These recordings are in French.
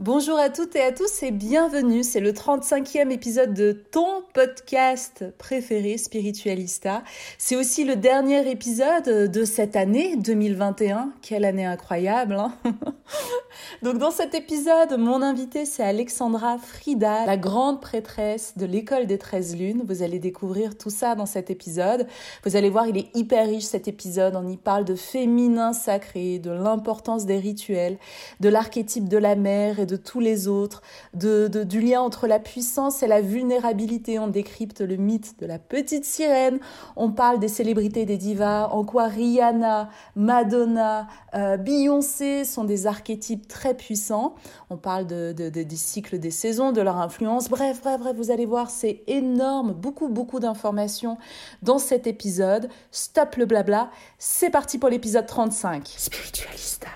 Bonjour à toutes et à tous et bienvenue. C'est le 35e épisode de ton podcast préféré, Spiritualista. C'est aussi le dernier épisode de cette année 2021. Quelle année incroyable, hein Donc dans cet épisode, mon invité c'est Alexandra Frida, la grande prêtresse de l'école des 13 lunes. Vous allez découvrir tout ça dans cet épisode. Vous allez voir, il est hyper riche cet épisode. On y parle de féminin sacré, de l'importance des rituels, de l'archétype de la mère de tous les autres, de, du lien entre la puissance et la vulnérabilité. On décrypte le mythe de la petite sirène. On parle des célébrités des divas, en quoi Rihanna, Madonna, euh, Beyoncé sont des archétypes très puissants. On parle de, de, des cycles des saisons, de leur influence. Bref, bref, bref, vous allez voir, c'est énorme. Beaucoup, beaucoup d'informations dans cet épisode. Stop le blabla. C'est parti pour l'épisode 35. Spiritualista.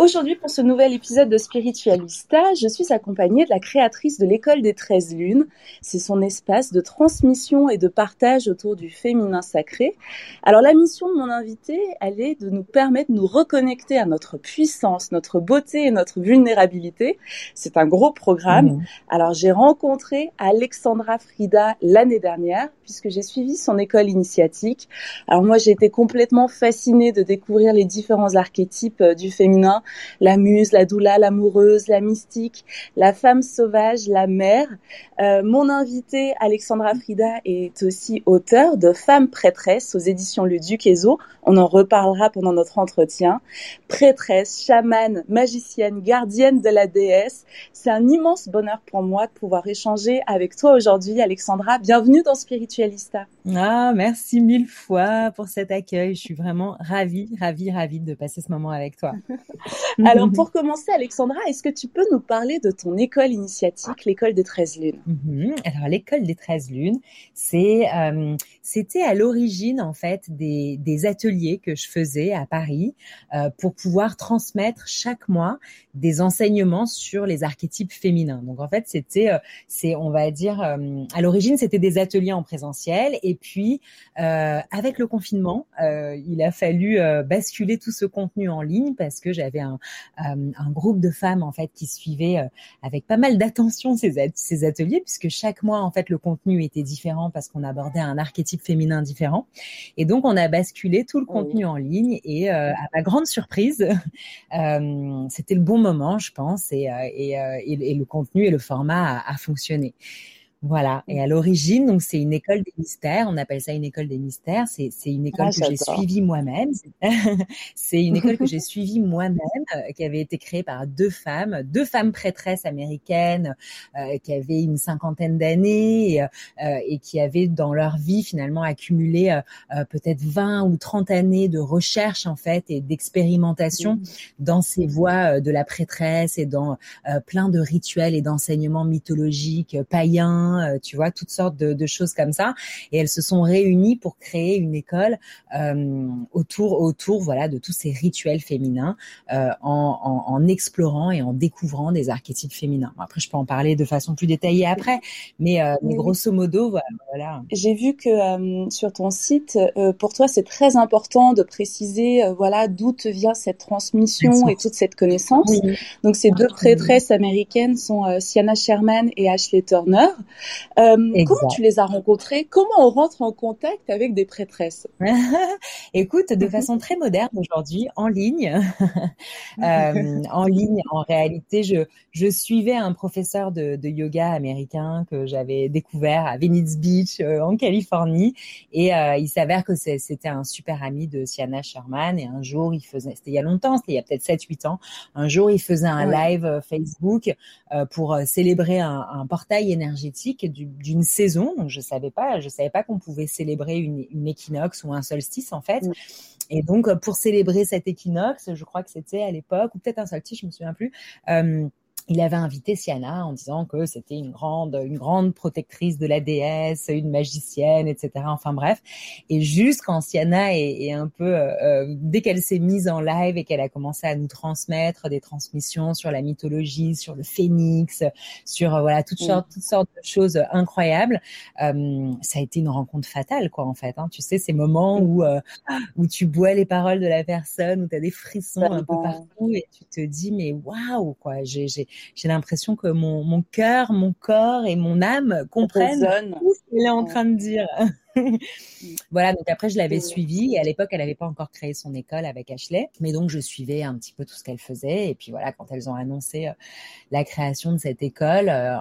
Aujourd'hui, pour ce nouvel épisode de Spiritualista, je suis accompagnée de la créatrice de l'école des 13 lunes. C'est son espace de transmission et de partage autour du féminin sacré. Alors, la mission de mon invité, elle est de nous permettre de nous reconnecter à notre puissance, notre beauté et notre vulnérabilité. C'est un gros programme. Mmh. Alors, j'ai rencontré Alexandra Frida l'année dernière, puisque j'ai suivi son école initiatique. Alors, moi, j'ai été complètement fascinée de découvrir les différents archétypes du féminin la muse, la doula, l'amoureuse, la mystique, la femme sauvage, la mère. Euh, mon invité Alexandra Frida est aussi auteur de Femmes prêtresses aux éditions Le Duc Ezo. On en reparlera pendant notre entretien. Prêtresse, chamane, magicienne, gardienne de la déesse. C'est un immense bonheur pour moi de pouvoir échanger avec toi aujourd'hui, Alexandra. Bienvenue dans Spiritualista. Ah, merci mille fois pour cet accueil. Je suis vraiment ravie, ravie, ravie de passer ce moment avec toi. Alors, pour commencer, Alexandra, est-ce que tu peux nous parler de ton école initiatique, l'école des 13 lunes? Mmh. Alors, l'école des 13 lunes, c'est, euh, c'était à l'origine, en fait, des, ateliers que je faisais à Paris euh, pour pouvoir transmettre chaque mois des enseignements sur les archétypes féminins. Donc, en fait, c'était, euh, c'est, on va dire, euh, à l'origine, c'était des ateliers en présentiel. Et puis, avec le confinement, il a fallu basculer tout ce contenu en ligne parce que j'avais un, groupe de femmes en fait qui suivaient avec pas mal d'attention ces, ces ateliers puisque chaque mois en fait le contenu était différent parce qu'on abordait un archétype féminin différent et donc on a basculé tout le oh contenu en ligne et euh, à ma grande surprise c'était le bon moment je pense et, et, et, le contenu et le format a, a fonctionné. Voilà. Et à l'origine, donc c'est une école des mystères. On appelle ça une école des mystères. C'est c'est une école ah, que j'ai suivie moi-même. c'est une école que j'ai suivie moi-même, euh, qui avait été créée par deux femmes, deux femmes prêtresses américaines, euh, qui avaient une cinquantaine d'années et, euh, et, qui avaient dans leur vie finalement accumulé euh, peut-être 20 ou 30 années de recherche en fait et d'expérimentation mmh. dans ces voies de la prêtresse et dans plein de rituels et d'enseignements mythologiques païens féminin, tu vois, toutes sortes de, de, choses comme ça. Et elles se sont réunies pour créer une école autour autour voilà de tous ces rituels féminins en, en, en, explorant et en découvrant des archétypes féminins. Après, je peux en parler de façon plus détaillée après, mais, mais grosso modo, voilà. J'ai vu que sur ton site, pour toi, c'est très important de préciser, voilà, d'où te vient cette transmission et toute cette connaissance. Donc ces deux prêtresses américaines sont euh, Sienna Sherman et Ashley Turner. Euh, comment tu les as rencontrées Comment on rentre en contact avec des prêtresses? Écoute, de façon très moderne aujourd'hui, en ligne. euh, en ligne, en réalité, je, je suivais un professeur de, de yoga américain que j'avais découvert à Venice Beach euh, en Californie. Et euh, il s'avère que c'était un super ami de Sienna Sherman. Et un jour il faisait, c'était il y a longtemps, c'était il y a peut-être 7-8 ans, un jour il faisait un live Facebook pour célébrer un, un, portail énergétique d'une saison. Donc je savais pas, je savais pas qu'on pouvait célébrer une, une, équinoxe ou un solstice en fait. Et donc pour célébrer cet équinoxe, je crois que c'était à l'époque ou peut-être un solstice, je me souviens plus. Euh, il avait invité Siana en disant que c'était une grande, une grande protectrice de la déesse, une magicienne, etc. Enfin bref. Et juste quand Siana est, est un peu, euh, euh, dès qu'elle s'est mise en live et qu'elle a commencé à nous transmettre des transmissions sur la mythologie, sur le phénix, sur euh, voilà toutes sortes, toutes sortes de choses incroyables, euh, ça a été une rencontre fatale quoi en fait. Hein. Tu sais ces moments où où tu bois les paroles de la personne, où tu as des frissons un peu partout et tu te dis mais waouh quoi, j'ai j'ai l'impression que mon, mon cœur, mon corps et mon âme comprennent tout ce qu'elle est en train de dire. Voilà, donc après je l'avais suivie et à l'époque elle n'avait pas encore créé son école avec Ashley, mais donc je suivais un petit peu tout ce qu'elle faisait et puis voilà quand elles ont annoncé euh, la création de cette école euh,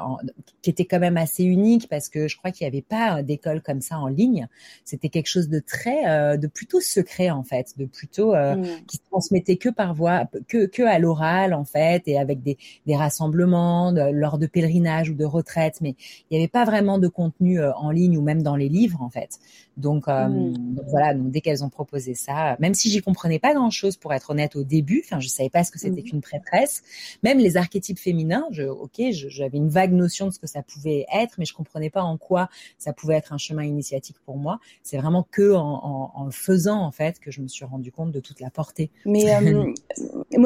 qui était quand même assez unique parce que je crois qu'il n'y avait pas d'école comme ça en ligne, c'était quelque chose de très euh, de plutôt secret en fait, de plutôt mm. qui se transmettait que par voie que que à l'oral en fait et avec des des rassemblements lors de pèlerinages ou de retraites, mais il n'y avait pas vraiment de contenu en ligne ou même dans les livres en fait. it. Donc, euh, hmm. donc voilà, donc dès qu'elles ont proposé ça, même si j'y comprenais pas grand chose pour être honnête au début, enfin je savais pas ce que c'était hmm. qu'une prêtresse, même les archétypes féminins, je, ok, j'avais une vague notion de ce que ça pouvait être, mais je comprenais pas en quoi ça pouvait être un chemin initiatique pour moi. C'est vraiment que en, en, le faisant en fait que je me suis rendu compte de toute la portée. Mais euh,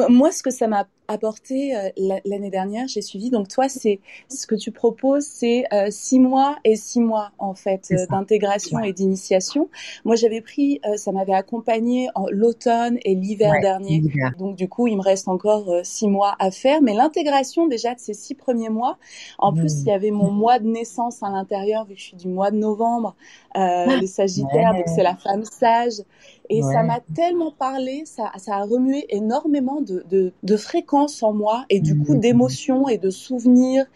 moi, ce que ça m'a apporté euh, l'année dernière, j'ai suivi. Donc toi, c'est ce que tu proposes, c'est six mois et six mois en fait d'intégration et Moi, j'avais pris, euh, ça m'avait accompagné l'automne et l'hiver dernier. Donc, du coup, il me reste encore euh, six mois à faire. Mais l'intégration déjà de ces six premiers mois, en plus, il y avait mon mois de naissance à l'intérieur, vu que je suis du mois de novembre, euh, le Sagittaire, donc c'est la femme sage. Et ça m'a tellement parlé, ça, ça a remué énormément de, de, de fréquences en moi et du coup mmh. d'émotions et de souvenirs.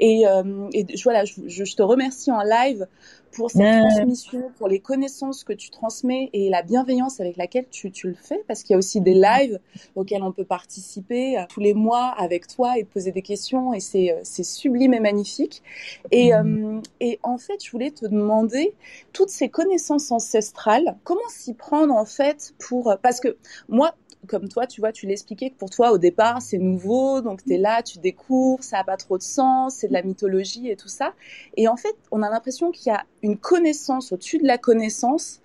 Et, euh, et voilà, je, je, te remercie en live pour cette transmission, pour les connaissances que tu transmets et la bienveillance avec laquelle tu, tu le fais, parce qu'il y a aussi des lives auxquels on peut participer euh, tous les mois avec toi et te poser des questions, et c'est euh, sublime et magnifique. Et, mmh. euh, et en fait, je voulais te demander toutes ces connaissances ancestrales, comment s'y prendre en fait pour... Parce que moi, comme toi, tu vois, tu l'expliquais que pour toi, au départ, c'est nouveau, donc tu es là, tu découvres, ça n'a pas trop de sens, c'est de la mythologie et tout ça. Et en fait, on a l'impression qu'il y a une connaissance au-dessus de la connaissance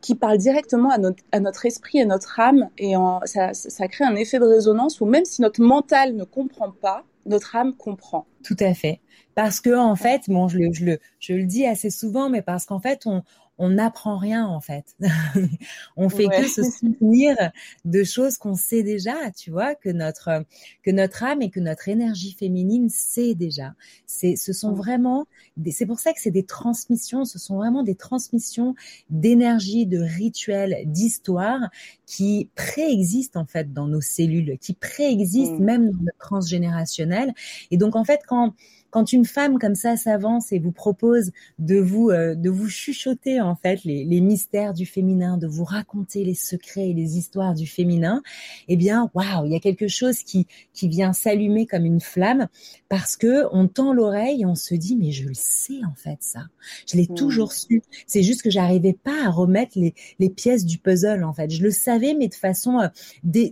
qui parle directement à notre, à notre esprit et notre âme. Et ça, ça crée un effet de résonance où même si notre mental ne comprend pas, notre âme comprend. Tout à fait. Parce que en fait, bon, je le, je le, je le dis assez souvent, mais parce qu'en fait, on, on n'apprend rien en fait. on fait que se souvenir de choses qu'on sait déjà, tu vois, que notre que notre âme et que notre énergie féminine sait déjà. C'est ce sont vraiment c'est pour ça que c'est des transmissions, ce sont vraiment des transmissions d'énergie, de rituels, d'histoire qui préexistent en fait dans nos cellules, qui préexistent mmh. même dans le transgénérationnel. Et donc en fait quand quand une femme comme ça s'avance et vous propose de vous euh, de vous chuchoter en fait les, les, mystères du féminin, de vous raconter les secrets et les histoires du féminin, eh bien waouh, il y a quelque chose qui qui vient s'allumer comme une flamme parce que on tend l'oreille et on se dit mais je le sais en fait ça, je l'ai mmh. toujours su. C'est juste que j'arrivais pas à remettre les les pièces du puzzle en fait. Je le savais mais de façon euh,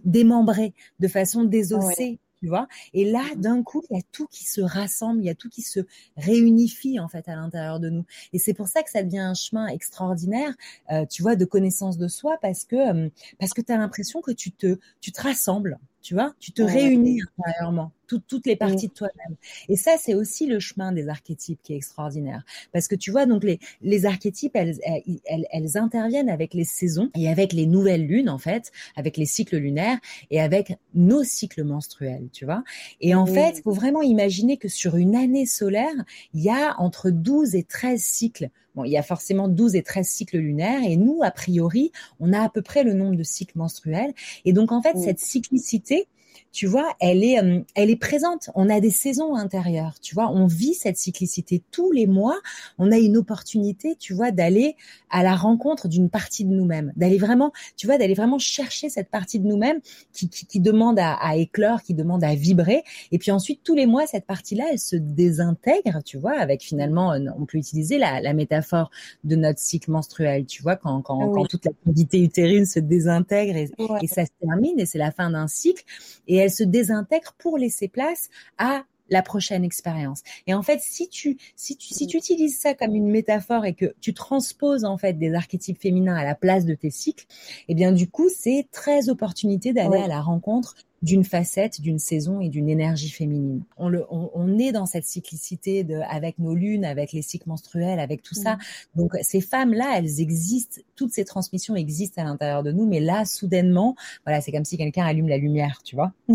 démembrée, de façon désossée tu vois. Et là, d'un coup, il y a tout qui se rassemble, il y a tout qui se réunifie en fait à l'intérieur de nous. Et c'est pour ça que ça devient un chemin extraordinaire, euh, tu vois, de connaissance de soi, parce que euh, parce que tu as l'impression que tu te tu te rassembles tu vois, tu te réunis intérieurement, toutes les parties de toi-même. Et ça, c'est aussi le chemin des archétypes qui est extraordinaire. Parce que tu vois, donc les, les archétypes, elles, elles, elles, interviennent avec les saisons et avec les nouvelles lunes, en fait, avec les cycles lunaires et avec nos cycles menstruels, tu vois. Et en fait, il faut vraiment imaginer que sur une année solaire, il y a entre 12 et 13 cycles Bon, il y a forcément 12 et 13 cycles lunaires et nous, a priori, on a à peu près le nombre de cycles menstruels. Et donc, en fait, cette cyclicité, tu vois, elle est, euh, elle est présente. On a des saisons intérieures, tu vois. On vit cette cyclicité tous les mois. On a une opportunité, tu vois, d'aller à la rencontre d'une partie de nous-mêmes, d'aller vraiment, tu vois, d'aller vraiment chercher cette partie de nous-mêmes qui, qui, qui, demande à, à, éclore, qui demande à vibrer. Et puis ensuite, tous les mois, cette partie-là, elle se désintègre, tu vois, avec finalement, euh, on peut utiliser la, la métaphore de notre cycle menstruel, tu vois, quand, quand, quand toute la quantité utérine se désintègre et, et ça se termine et c'est la fin d'un cycle. Et elle se désintègre pour laisser place à la prochaine expérience. Et en fait, si tu si tu si tu utilises ça comme une métaphore et que tu transposes en fait des archétypes féminins à la place de tes cycles, eh bien du coup, c'est très opportunité d'aller à la rencontre d'une facette, d'une saison et d'une énergie féminine. On, le, on, est dans cette cyclicité de, avec nos lunes, avec les cycles menstruels, avec tout ça. Mm. Donc ces femmes-là, elles existent, toutes ces transmissions existent à l'intérieur de nous, mais là, soudainement, voilà, c'est comme si quelqu'un allume la lumière, tu vois.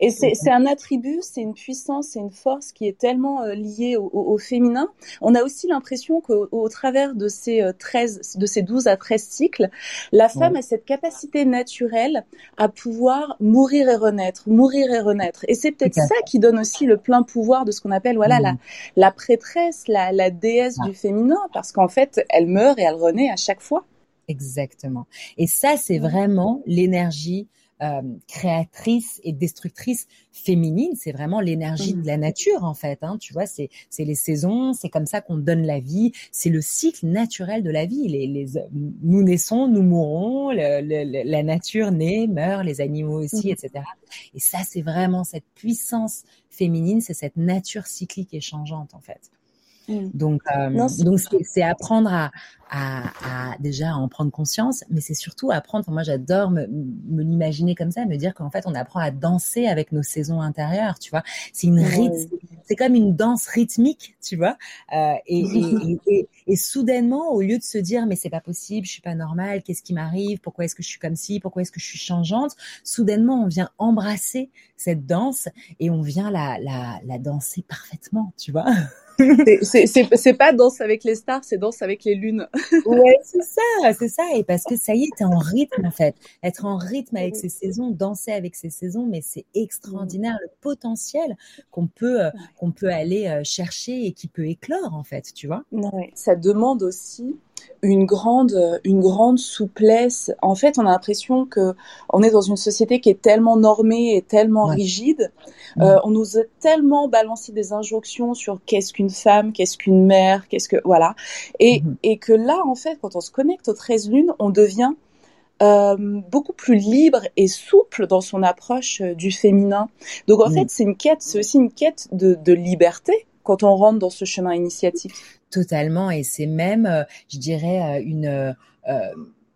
Et c'est un attribut, c'est une puissance, c'est une force qui est tellement euh, liée au, au, féminin. On a aussi l'impression qu'au au travers de ces 13, euh, de ces 12 à 13 cycles, la femme a cette capacité naturelle à pouvoir mourir et renaître, mourir et renaître. Et c'est peut-être ça qui donne aussi le plein pouvoir de ce qu'on appelle voilà la, mm. la prêtresse, la, la déesse du féminin, parce qu'en fait, elle meurt et elle renaît à chaque fois. Exactement. Et ça, c'est vraiment l'énergie euh, créatrice et destructrice féminine. C'est vraiment l'énergie de la nature en fait. Hein, tu vois, c'est c'est les saisons, c'est comme ça qu'on donne la vie. C'est le cycle naturel de la vie. Les, les nous naissons, nous mourons, la nature naît, meurt, les animaux aussi, etc. Et ça, c'est vraiment cette puissance féminine, c'est cette nature cyclique et changeante en fait. Mm. Donc, euh, donc c'est apprendre à, à, à, déjà en prendre conscience, mais c'est surtout apprendre. Moi, j'adore me, me l'imaginer comme ça, me dire qu'en fait, on apprend à danser avec nos saisons intérieures. Tu vois, c'est une rythme, c'est comme une danse rythmique, tu vois. Euh, et, et, et, et, soudainement, au lieu de se dire mais c'est pas possible, je suis pas normale, qu'est-ce qui m'arrive, pourquoi est-ce que je suis comme ci, pourquoi est-ce que je suis changeante, soudainement, on vient embrasser cette danse et on vient la, la, la danser parfaitement, tu vois. c'est pas danse avec les stars, c'est danse avec les lunes. Ouais, c'est ça, c'est ça. Et parce que ça y est, t'es en rythme en fait. Être en rythme avec ces saisons, danser avec ces saisons, mais c'est extraordinaire le potentiel qu'on peut euh, qu'on peut aller euh, chercher et qui peut éclore en fait, tu vois. Ouais. Ça demande aussi une grande, une grande souplesse. En fait, on a l'impression que on est dans une société qui est tellement normée et tellement rigide. Euh, on nous a tellement balancé des injonctions sur qu'est-ce qu'une femme, qu'est-ce qu'une mère, qu'est-ce que voilà, et, mm-hmm. et que là, en fait, quand on se connecte aux 13 lunes, on devient euh, beaucoup plus libre et souple dans son approche euh, du féminin. Donc en mm. fait, c'est une quête, c'est aussi une quête de, de liberté quand on rentre dans ce chemin initiatique. Totalement, et c'est même, euh, je dirais, euh, une euh,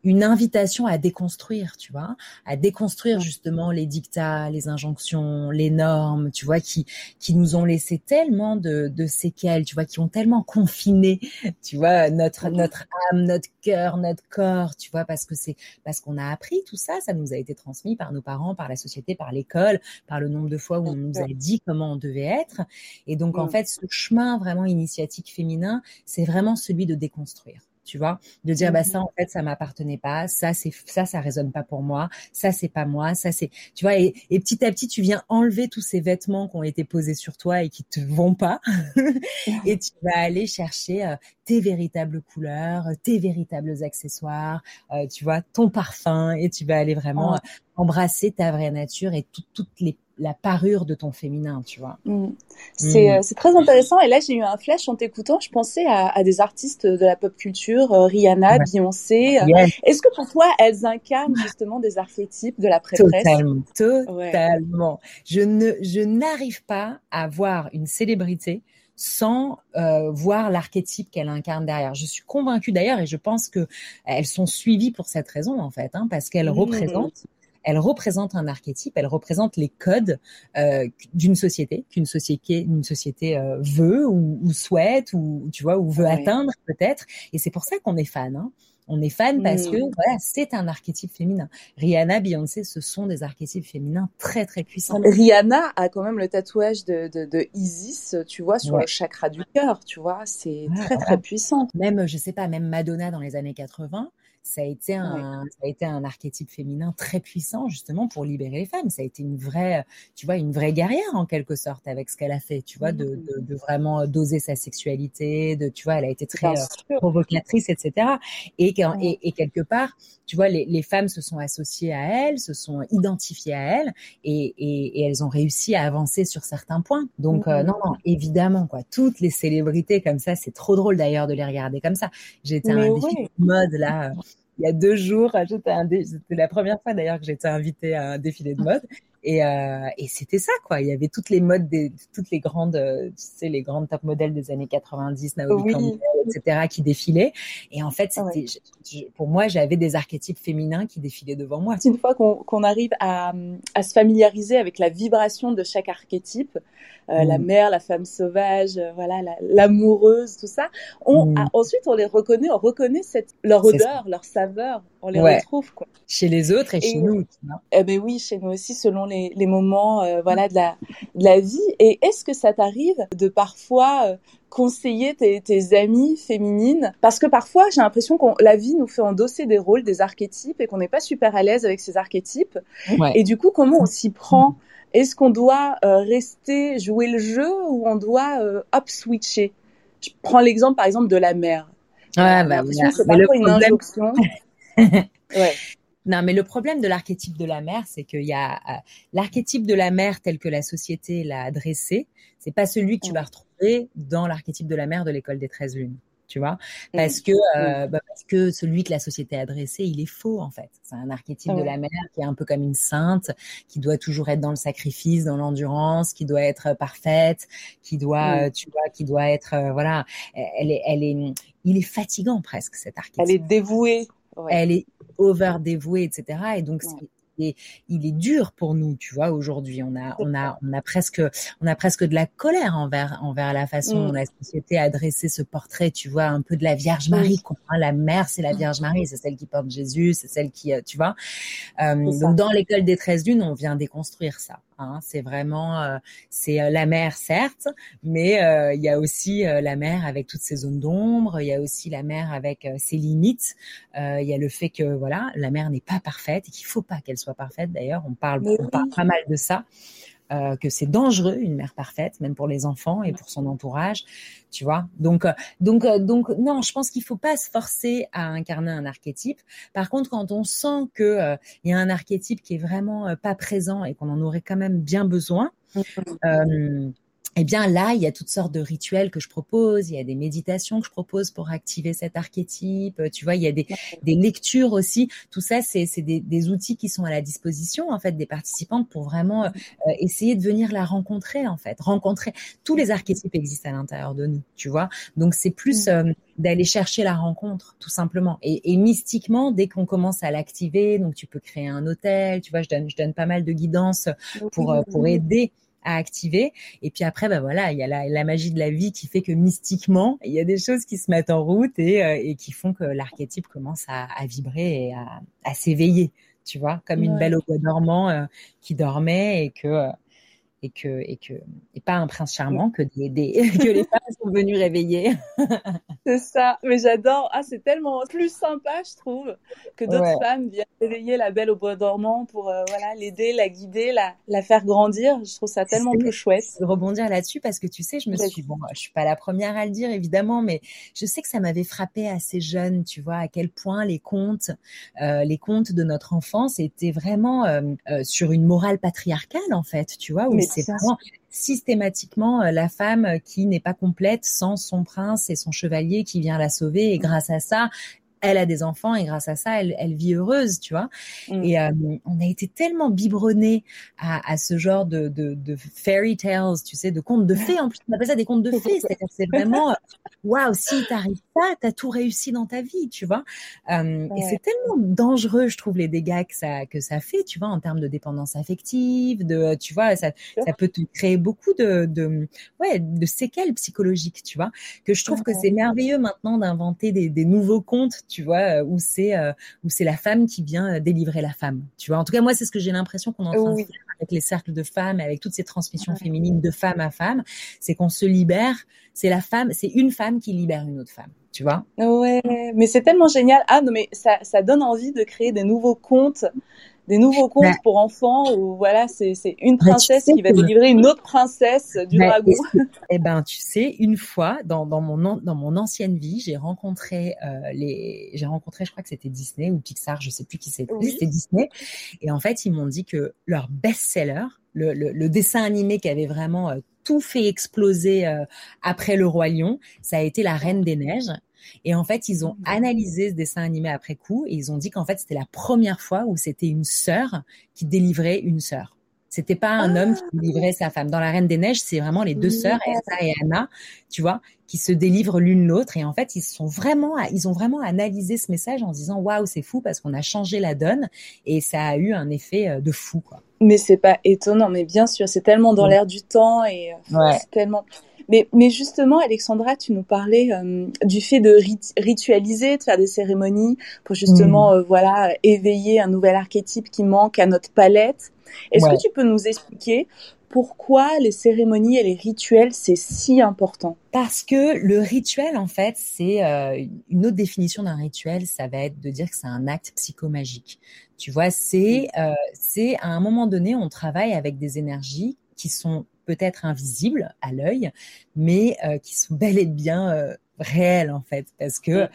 une invitation à déconstruire, tu vois, à déconstruire justement les dictats, les injonctions, les normes, tu vois, qui qui nous ont laissé tellement de, de séquelles, tu vois, qui ont tellement confiné, tu vois, notre notre âme, notre cœur, notre corps, tu vois, parce que c'est parce qu'on a appris tout ça, ça nous a été transmis par nos parents, par la société, par l'école, par le nombre de fois où on nous a dit comment on devait être, et donc en fait, ce chemin vraiment initiatique féminin, c'est vraiment celui de déconstruire tu vois, de dire bah ça mmh en fait ça m'appartenait pas, ça c'est ça ça résonne pas pour moi, ça c'est pas moi, ça c'est tu vois et, petit à petit tu viens enlever tous ces vêtements qui ont été posés sur toi et qui te vont pas. Et tu vas aller chercher euh, tes véritables couleurs, tes véritables accessoires, euh, tu vois ton parfum et tu vas aller vraiment embrasser ta vraie nature et toutes les la parure de ton féminin, tu vois. Mm. C'est euh, c'est très intéressant. Et là, j'ai eu un flash en t'écoutant. Je pensais à, à, des artistes de la pop culture, euh, Rihanna, Beyoncé. Est-ce que pour toi, elles incarnent justement des archétypes de la prêtresse? Totalement, totalement. Je ne, je n'arrive pas à voir une célébrité sans euh, voir l'archétype qu'elle incarne derrière. Je suis convaincue d'ailleurs, et je pense que elles sont suivies pour cette raison en fait, hein, parce qu'elles mmh. représentent elle représente un archétype, elle représente les codes euh, d'une société, qu'une société, une société euh, veut ou, ou, souhaite ou tu vois ou veut atteindre peut-être. Et c'est pour ça qu'on est fan. Hein. On est fan parce que mmh. voilà, c'est un archétype féminin. Rihanna, Beyoncé, ce sont des archétypes féminins très très puissants. Rihanna a quand même le tatouage de, de, de Isis, tu vois, sur le chakra du cœur, tu vois, c'est très très puissant. Même, je sais pas, même Madonna dans les années 80, ça a été un, ça a été un archétype féminin très puissant justement pour libérer les femmes. Ça a été une vraie, tu vois, une vraie guerrière en quelque sorte avec ce qu'elle a fait, tu vois, de, mmh. de, de, vraiment doser sa sexualité, de, tu vois, elle a été très euh, provocatrice, etc. Et, et, et, quelque part, tu vois, les, les, femmes se sont associées à elle, se sont identifiées à elle, et, et, et elles ont réussi à avancer sur certains points. Donc euh, non, non, évidemment quoi, toutes les célébrités comme ça, c'est trop drôle d'ailleurs de les regarder comme ça. J'étais un défi de mode là il y a deux jours. C'était la première fois d'ailleurs que j'étais invitée à un défilé de mode. Et, euh, et c'était ça, quoi. Il y avait toutes les modes, des, toutes les grandes, tu sais, les grandes top modèles des années 90, Naomi Campbell, etc., qui défilaient. Et en fait, c'était, pour moi, j'avais des archétypes féminins qui défilaient devant moi. Une fois qu'on arrive à, à, se familiariser avec la vibration de chaque archétype, euh, la mm. mère, la femme sauvage, euh, voilà, l'amoureuse, tout ça. On, mm. ensuite, on les reconnaît, on reconnaît cette, leur odeur, leur saveur, on les retrouve quoi. Chez les autres et, chez nous. Eh ben oui, chez nous aussi, selon les, les moments, euh, voilà, de la, de la vie. Et est-ce que ça t'arrive de parfois conseiller tes, tes amies féminines? Parce que parfois j'ai l'impression que la vie nous fait endosser des rôles, des archétypes et qu'on n'est pas super à l'aise avec ces archétypes. Et du coup, comment on s'y prend? Est-ce qu'on doit euh, rester jouer le jeu ou on doit euh, up switcher? Je prends l'exemple par exemple de la mère. Ouais, bah, c'est parfois une injonction. ouais. Non, mais le problème de l'archétype de la mère, c'est qu'il y a euh, l'archétype de la mère tel que la société l'a dressé, c'est pas celui que tu vas retrouver dans l'archétype de la mère de l'école des 13 lunes tu vois, mmh. parce que euh, mmh. bah parce que celui que la société a dressé, il est faux en fait. C'est un archétype de la mère qui est un peu comme une sainte, qui doit toujours être dans le sacrifice, dans l'endurance, qui doit être parfaite, qui doit, mmh. euh, tu vois, qui doit être, euh, voilà, elle est, elle est, il est fatigant presque cet archétype. Elle est dévouée. Elle est over dévouée, etc. Et donc il est dur pour nous, tu vois. Aujourd'hui, on a, on a, on a presque, on a presque de la colère envers, envers la façon dont mm. la société a dressé ce portrait, tu vois, un peu de la Vierge Marie. Quoi, hein. La mère, c'est la mm. Vierge Marie, c'est celle qui porte Jésus, c'est celle qui, euh, tu vois. Euh, donc dans l'école des 13 lunes, on vient déconstruire ça. Hein. C'est vraiment, euh, c'est euh, la mer certes, mais euh, il y a aussi la mer avec toutes ses zones d'ombre. Il y a aussi la mer avec ses limites. Il y a le fait que voilà, la mer n'est pas parfaite et qu'il faut pas qu'elle soit parfaite. D'ailleurs, on parle, on parle pas mal de ça. Euh, que c'est dangereux une mère parfaite, même pour les enfants et pour son entourage, tu vois. Donc, euh, donc, euh, donc, non, je pense qu'il faut pas se forcer à incarner un archétype. Par contre, quand on sent que il y a un archétype qui est vraiment pas présent et qu'on en aurait quand même bien besoin. Mmh eh bien là, il y a toutes sortes de rituels que je propose, il y a des méditations que je propose pour activer cet archétype, tu vois, il y a des, des lectures aussi. Tout ça, c'est des, des, outils qui sont à la disposition en fait des participantes pour vraiment euh, essayer de venir la rencontrer en fait, rencontrer. Tous les archétypes existent à l'intérieur de nous, tu vois. Donc c'est plus mmh. euh, d'aller chercher la rencontre tout simplement. Et, et mystiquement, dès qu'on commence à l'activer, donc tu peux créer un hôtel, tu vois, je donne je donne pas mal de guidance pour euh, pour aider à activer. Et puis après, ben voilà, il y a la, magie de la vie qui fait que mystiquement, il y a des choses qui se mettent en route et, euh, et qui font que l'archétype commence à, à, vibrer et à, à s'éveiller, tu vois, comme une belle au bois dormant euh, qui dormait et que euh, et que et que et pas un prince charmant que des, des que les femmes sont venues réveiller. c'est ça, mais j'adore. Ah, c'est tellement plus sympa, je trouve, que d'autres femmes viennent réveiller la belle au bois dormant pour euh, voilà l'aider, la guider, la la faire grandir. Je trouve ça tellement plus chouette. De rebondir là-dessus parce que tu sais, je me suis bon, je suis pas la première à le dire évidemment, mais je sais que ça m'avait frappé assez jeune, tu vois, à quel point les contes, euh, les contes de notre enfance étaient vraiment euh, euh sur une morale patriarcale en fait, tu vois, où c'est vraiment systématiquement euh, la femme qui n'est pas complète sans son prince et son chevalier qui vient la sauver. Et grâce à ça elle a des enfants et grâce à ça, elle, elle vit heureuse, tu vois. Mm. Et euh, on a été tellement biberonnés à, à, ce genre de, de, de, fairy tales, tu sais, de contes de fées. En plus, on appelle ça des contes de fées. C'est vraiment, euh, waouh, si t'arrives pas, t'as tout réussi dans ta vie, tu vois. Euh, Et c'est tellement dangereux, je trouve, les dégâts que ça que ça fait, tu vois, en termes de dépendance affective, de, tu vois, ça, ça peut te créer beaucoup de, de, ouais, de séquelles psychologiques, tu vois. Que je trouve que c'est merveilleux maintenant d'inventer des, des nouveaux contes tu vois, euh, où c'est euh, où c'est la femme qui vient euh, délivrer la femme. Tu vois, en tout cas moi c'est ce que j'ai l'impression qu'on est en train de faire avec les cercles de femmes, avec toutes ces transmissions féminines de femme à femme, c'est qu'on se libère. C'est la femme, c'est une femme qui libère une autre femme. Tu vois Ouais, mais c'est tellement génial. Ah non, mais ça, ça donne envie de créer des nouveaux contes des nouveaux contes bah. pour enfants où voilà, c'est une bah, princesse qui va délivrer une autre princesse du bah, dragon. Eh ben, tu sais, une fois dans, dans mon dans mon ancienne vie, j'ai rencontré euh, les j'ai rencontré, je crois que c'était Disney ou Pixar, je sais plus qui c'était, c'était Disney. Et en fait, ils m'ont dit que leur best-seller, le, le, le, dessin animé qui avait vraiment euh, tout fait exploser euh, après le roi lion, ça a été la Reine des Neiges. Et en fait, ils ont mmh. analysé ce dessin animé après coup et ils ont dit qu'en fait, c'était la première fois où c'était une sœur qui délivrait une sœur. C'était pas un homme qui ah! délivrait sa femme. Dans la Reine des Neiges, c'est vraiment les deux sœurs, Elsa et Anna, tu vois, qui se délivrent l'une l'autre. Et en fait, ils sont vraiment, ils ont vraiment analysé ce message en disant waouh, c'est fou parce qu'on a changé la donne et ça a eu un effet euh, de fou, quoi. Mais c'est pas étonnant, mais bien sûr, c'est tellement dans l'air du temps et euh, c'est tellement. Mais, mais justement, Alexandra, tu nous parlais euh, du fait de ritualiser, de faire des cérémonies pour justement, euh, voilà, éveiller un nouvel archétype qui manque à notre palette. Est-ce que tu peux nous expliquer pourquoi les cérémonies et les rituels, c'est si important? Parce que le rituel, en fait, c'est euh, une autre définition d'un rituel, ça va être de dire que c'est un acte psychomagique. Tu vois, c'est c'est à un moment donné, on travaille avec des énergies qui sont peut-être invisibles à l'œil, mais euh, qui sont bel et bien réels en fait, parce que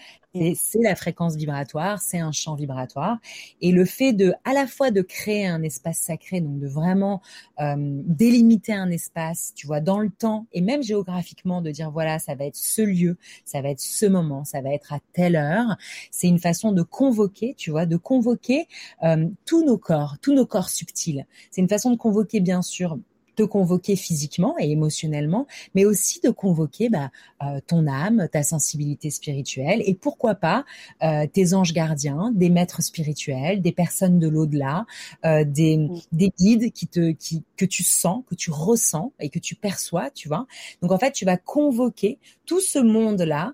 c'est la fréquence vibratoire, c'est un champ vibratoire, et le fait de à la fois de créer un espace sacré, donc de vraiment euh, délimiter un espace, tu vois, dans le temps et même géographiquement, de dire voilà, ça va être ce lieu, ça va être ce moment, ça va être à telle heure, c'est une façon de convoquer, tu vois, de convoquer euh, tous nos corps, tous nos corps subtils. C'est une façon de convoquer bien sûr te convoquer physiquement et émotionnellement, mais aussi de convoquer bah, euh, ton âme, ta sensibilité spirituelle et pourquoi pas euh, tes anges gardiens, des maîtres spirituels, des personnes de l'au-delà, euh, des, mm. des guides qui te, qui, que tu sens, que tu ressens et que tu perçois, tu vois. Donc en fait, tu vas convoquer tout ce monde-là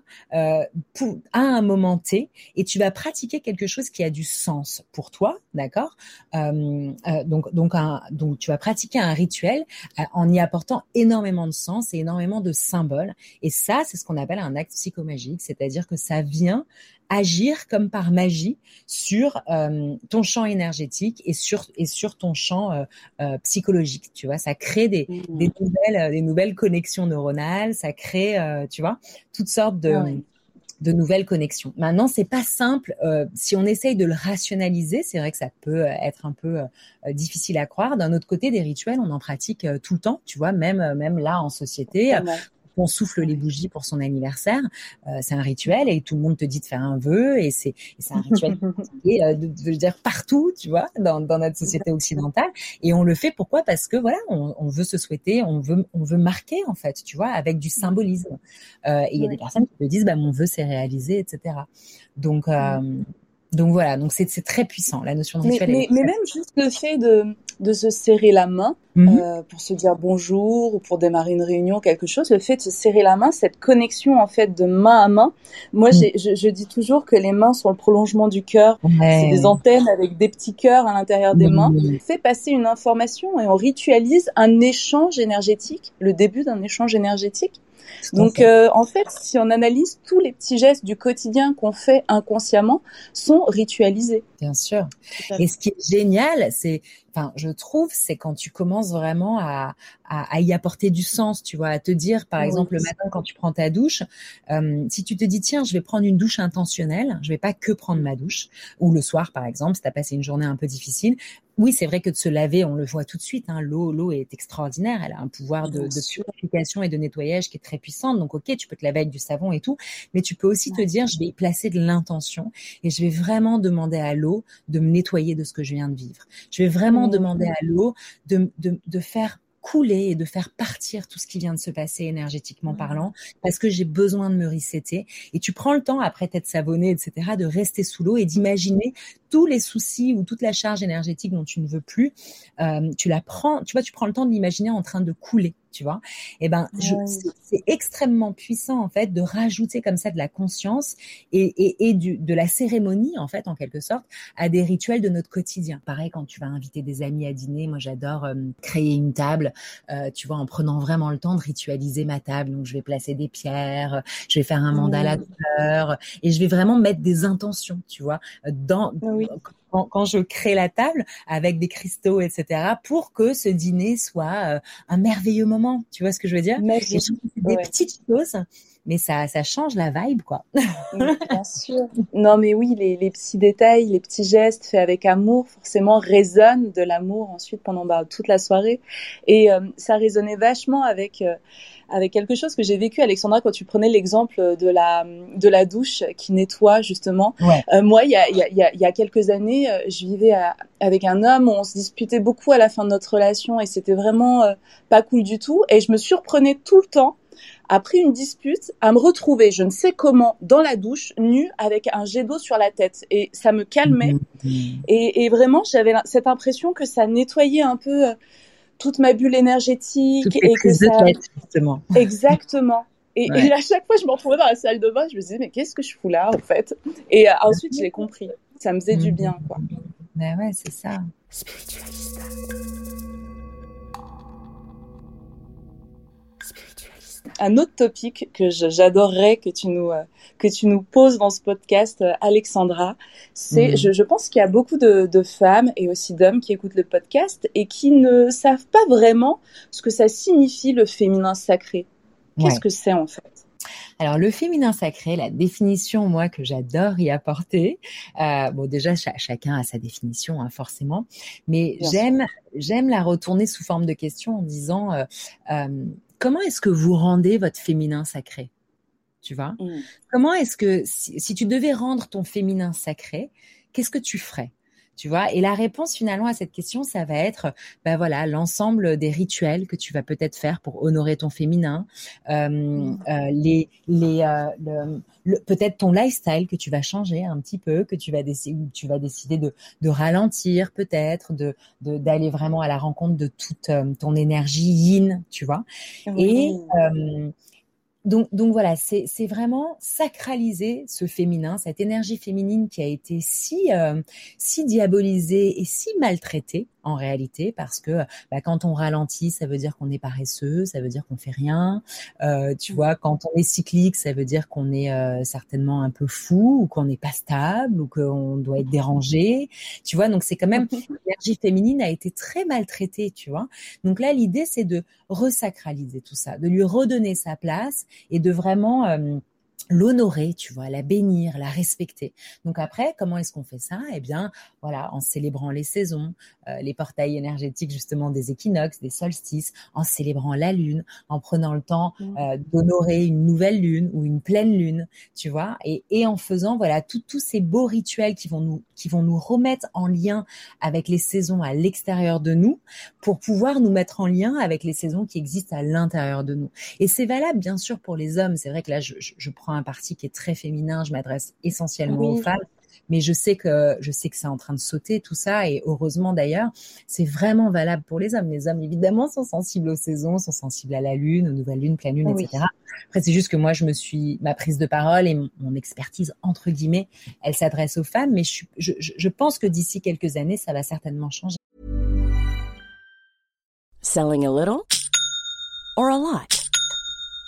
pour, à un moment T et tu vas pratiquer quelque chose qui a du sens pour toi, d'accord? Donc donc un, donc tu vas pratiquer un rituel euh, en y apportant énormément de sens et énormément de symboles. Et ça, c'est ce qu'on appelle un acte psychomagique, c'est-à-dire que ça vient agir comme par magie sur euh, ton champ énergétique et sur et sur ton champ euh, psychologique tu vois ça crée des, mmh. des nouvelles des nouvelles connexions neuronales ça crée tu vois toutes sortes de de nouvelles connexions. Maintenant, c'est pas simple. Euh, si on essaye de le rationaliser, c'est vrai que ça peut euh, être un peu euh, difficile à croire. D'un autre côté, des rituels, on en pratique tout le temps, tu vois, même même là en société on souffle les bougies pour son anniversaire, euh, c'est un rituel et tout le monde te dit de faire un vœu et c'est un rituel et, euh, de, de, dire partout, tu vois, dans, dans notre société occidentale. Et on le fait pourquoi? Parce que voilà, on, on, veut se souhaiter, on veut on veut marquer en fait, tu vois, avec du symbolisme. Euh, et il y a des personnes qui te disent, bah mon vœu s'est réalisé, etc. Donc donc voilà, donc c'est très puissant la notion de rituel. Mais, mais, même juste le fait de de se serrer la main Mhm. euh, pour se dire bonjour ou pour démarrer une réunion, quelque chose. Le fait de se serrer la main, cette connexion en fait de main à main. Moi, Mm. j'ai- je, je dis toujours que les mains sont le prolongement du cœur. C'est des antennes avec des petits cœurs à l'intérieur des mains. Mhm. Fait passer une information et on ritualise un échange énergétique, le début d'un échange énergétique. Donc, euh, en fait, si on analyse tous les petits gestes du quotidien qu'on fait inconsciemment, sont ritualisés. Bien sûr. Et ce qui est génial, c'est, enfin, je trouve, c'est quand tu commences vraiment à, à, à y apporter du sens, tu vois, à te dire, par Oui. exemple, le matin quand tu prends ta douche, euh, si tu te dis, tiens, je vais prendre une douche intentionnelle, je vais pas que prendre ma douche, ou le soir, par exemple, si tu as passé une journée un peu difficile. Oui, c'est vrai que de se laver, on le voit tout de suite. Hein, l'eau, l'eau est extraordinaire. Elle a un pouvoir de, purification et de nettoyage qui est très puissant. Donc, ok, tu peux te laver avec du savon et tout, mais tu peux aussi te dire, je vais y placer de l'intention et je vais vraiment demander à l'eau de me nettoyer de ce que je viens de vivre. Je vais vraiment Mhm. demander à l'eau de, de, de faire couler et de faire partir tout ce qui vient de se passer énergétiquement Mhm. parlant parce que j'ai besoin de me resetter et tu prends le temps après t'être savonné etc de rester sous l'eau et d'imaginer tous les soucis ou toute la charge énergétique dont tu ne veux plus euh, tu la prends tu vois tu prends le temps de l'imaginer en train de couler tu vois et ben je- Oui. c'est- extrêmement puissant en fait de rajouter comme ça de la conscience et, et, et du, de la cérémonie en fait en quelque sorte à des rituels de notre quotidien. Pareil quand tu vas inviter des amis à dîner, moi j'adore euh, créer une table, euh, tu vois, en prenant vraiment le temps de ritualiser ma table. Donc je vais placer des pierres, je vais faire un mandala de fleurs et je vais vraiment mettre des intentions, tu vois, dans Oui. Quand, quand je crée la table avec des cristaux, etc., pour que ce dîner soit euh, un merveilleux moment. Tu vois ce que je veux dire? Magique. des Ouais. petites choses, mais ça, ça change la vibe, quoi. Bien sûr. Non, mais oui, les, les petits détails, les petits gestes faits avec amour, forcément résonnent de l'amour ensuite pendant bah, toute la soirée. Et euh, ça résonnait vachement avec euh, avec quelque chose que j'ai vécu, Alexandra, quand tu prenais l'exemple de la de la douche qui nettoie justement. Ouais. Euh, moi, il y a, il y, a, il y a- y a quelques années, euh, je vivais à- avec un homme, on se disputait beaucoup à la fin de notre relation et c'était vraiment euh, pas cool du tout. Et je me surprenais tout le temps après une dispute, à me retrouver, je ne sais comment, dans la douche, nue, avec un jet d'eau sur la tête. Et ça me calmait. Mhm. Et, et vraiment, j'avais cette impression que ça nettoyait un peu euh, toute ma bulle énergétique. Toutes les et que de ça... tête, justement. Exactement. Et, Ouais. et à chaque fois, je me retrouvais dans la salle de bain, je me disais, mais qu'est-ce que je fous là, en fait? Et euh, ensuite, je l'ai compris. Ça me faisait du bien, quoi. Ben ouais, c'est ça. Un autre topic que j'adorerais que tu nous euh, que tu nous poses dans ce podcast, euh, Alexandra, c'est Mhm. je, je pense qu'il y a beaucoup de, de femmes et aussi d'hommes qui écoutent le podcast et qui ne savent pas vraiment ce que ça signifie le féminin sacré. Qu'est-ce Ouais. que c'est en fait? Alors le féminin sacré, la définition moi que j'adore y apporter, euh, bon déjà cha- chacun a sa définition hein, forcément, mais j'aime j'aime la retourner sous forme de question en disant euh, euh, comment est-ce que vous rendez votre féminin sacré, tu vois? Mm. Comment est-ce que si, si tu devais rendre ton féminin sacré, qu'est-ce que tu ferais? Tu vois Et la réponse finalement à cette question, ça va être, ben voilà, l'ensemble des rituels que tu vas peut-être faire pour honorer ton féminin, euh, euh, les, les, euh, le- le- peut-être ton lifestyle que tu vas changer un petit peu, que tu vas décider, tu vas décider de, de ralentir peut-être, de de- d'aller vraiment à la rencontre de toute euh, ton énergie yin, tu vois. Et Oui. euh, donc, donc voilà, c'est vraiment sacraliser ce féminin, cette énergie féminine qui a été si euh, si diabolisée et si maltraitée en réalité, parce que bah, quand on ralentit, ça veut dire qu'on est paresseux, ça veut dire qu'on fait rien. Euh, tu vois, quand on est cyclique, ça veut dire qu'on est euh, certainement un peu fou ou qu'on n'est pas stable ou qu'on doit être dérangé. Tu vois, donc c'est quand même l'énergie féminine a été très maltraitée, tu vois. Donc là, l'idée c'est de resacraliser tout ça, de lui redonner sa place et de vraiment euh, l'honorer, tu vois, la bénir, la respecter. Donc après, comment est-ce qu'on fait ça? Eh bien, voilà, en célébrant les saisons, euh, les portails énergétiques justement des équinoxes, des solstices, en célébrant la lune, en prenant le temps euh, d'honorer une nouvelle lune ou une pleine lune, tu vois, et, et en faisant voilà tous ces beaux rituels qui vont nous qui vont nous remettre en lien avec les saisons à l'extérieur de nous pour pouvoir nous mettre en lien avec les saisons qui existent à l'intérieur de nous. Et c'est valable bien sûr pour les hommes. C'est vrai que là je, je, je prends un parti qui est très féminin, je m'adresse essentiellement aux femmes. mais je sais que je sais que c'est en train de sauter tout ça et heureusement d'ailleurs, c'est vraiment valable pour les hommes. Les hommes évidemment sont sensibles aux saisons, sont sensibles à la lune, aux nouvelles lunes, pleine lune, etc. Après c'est juste que moi je me suis ma prise de parole et mon, expertise entre guillemets, elle s'adresse aux femmes, mais je, je, je pense que d'ici quelques années ça va certainement changer. Selling a little or a lot?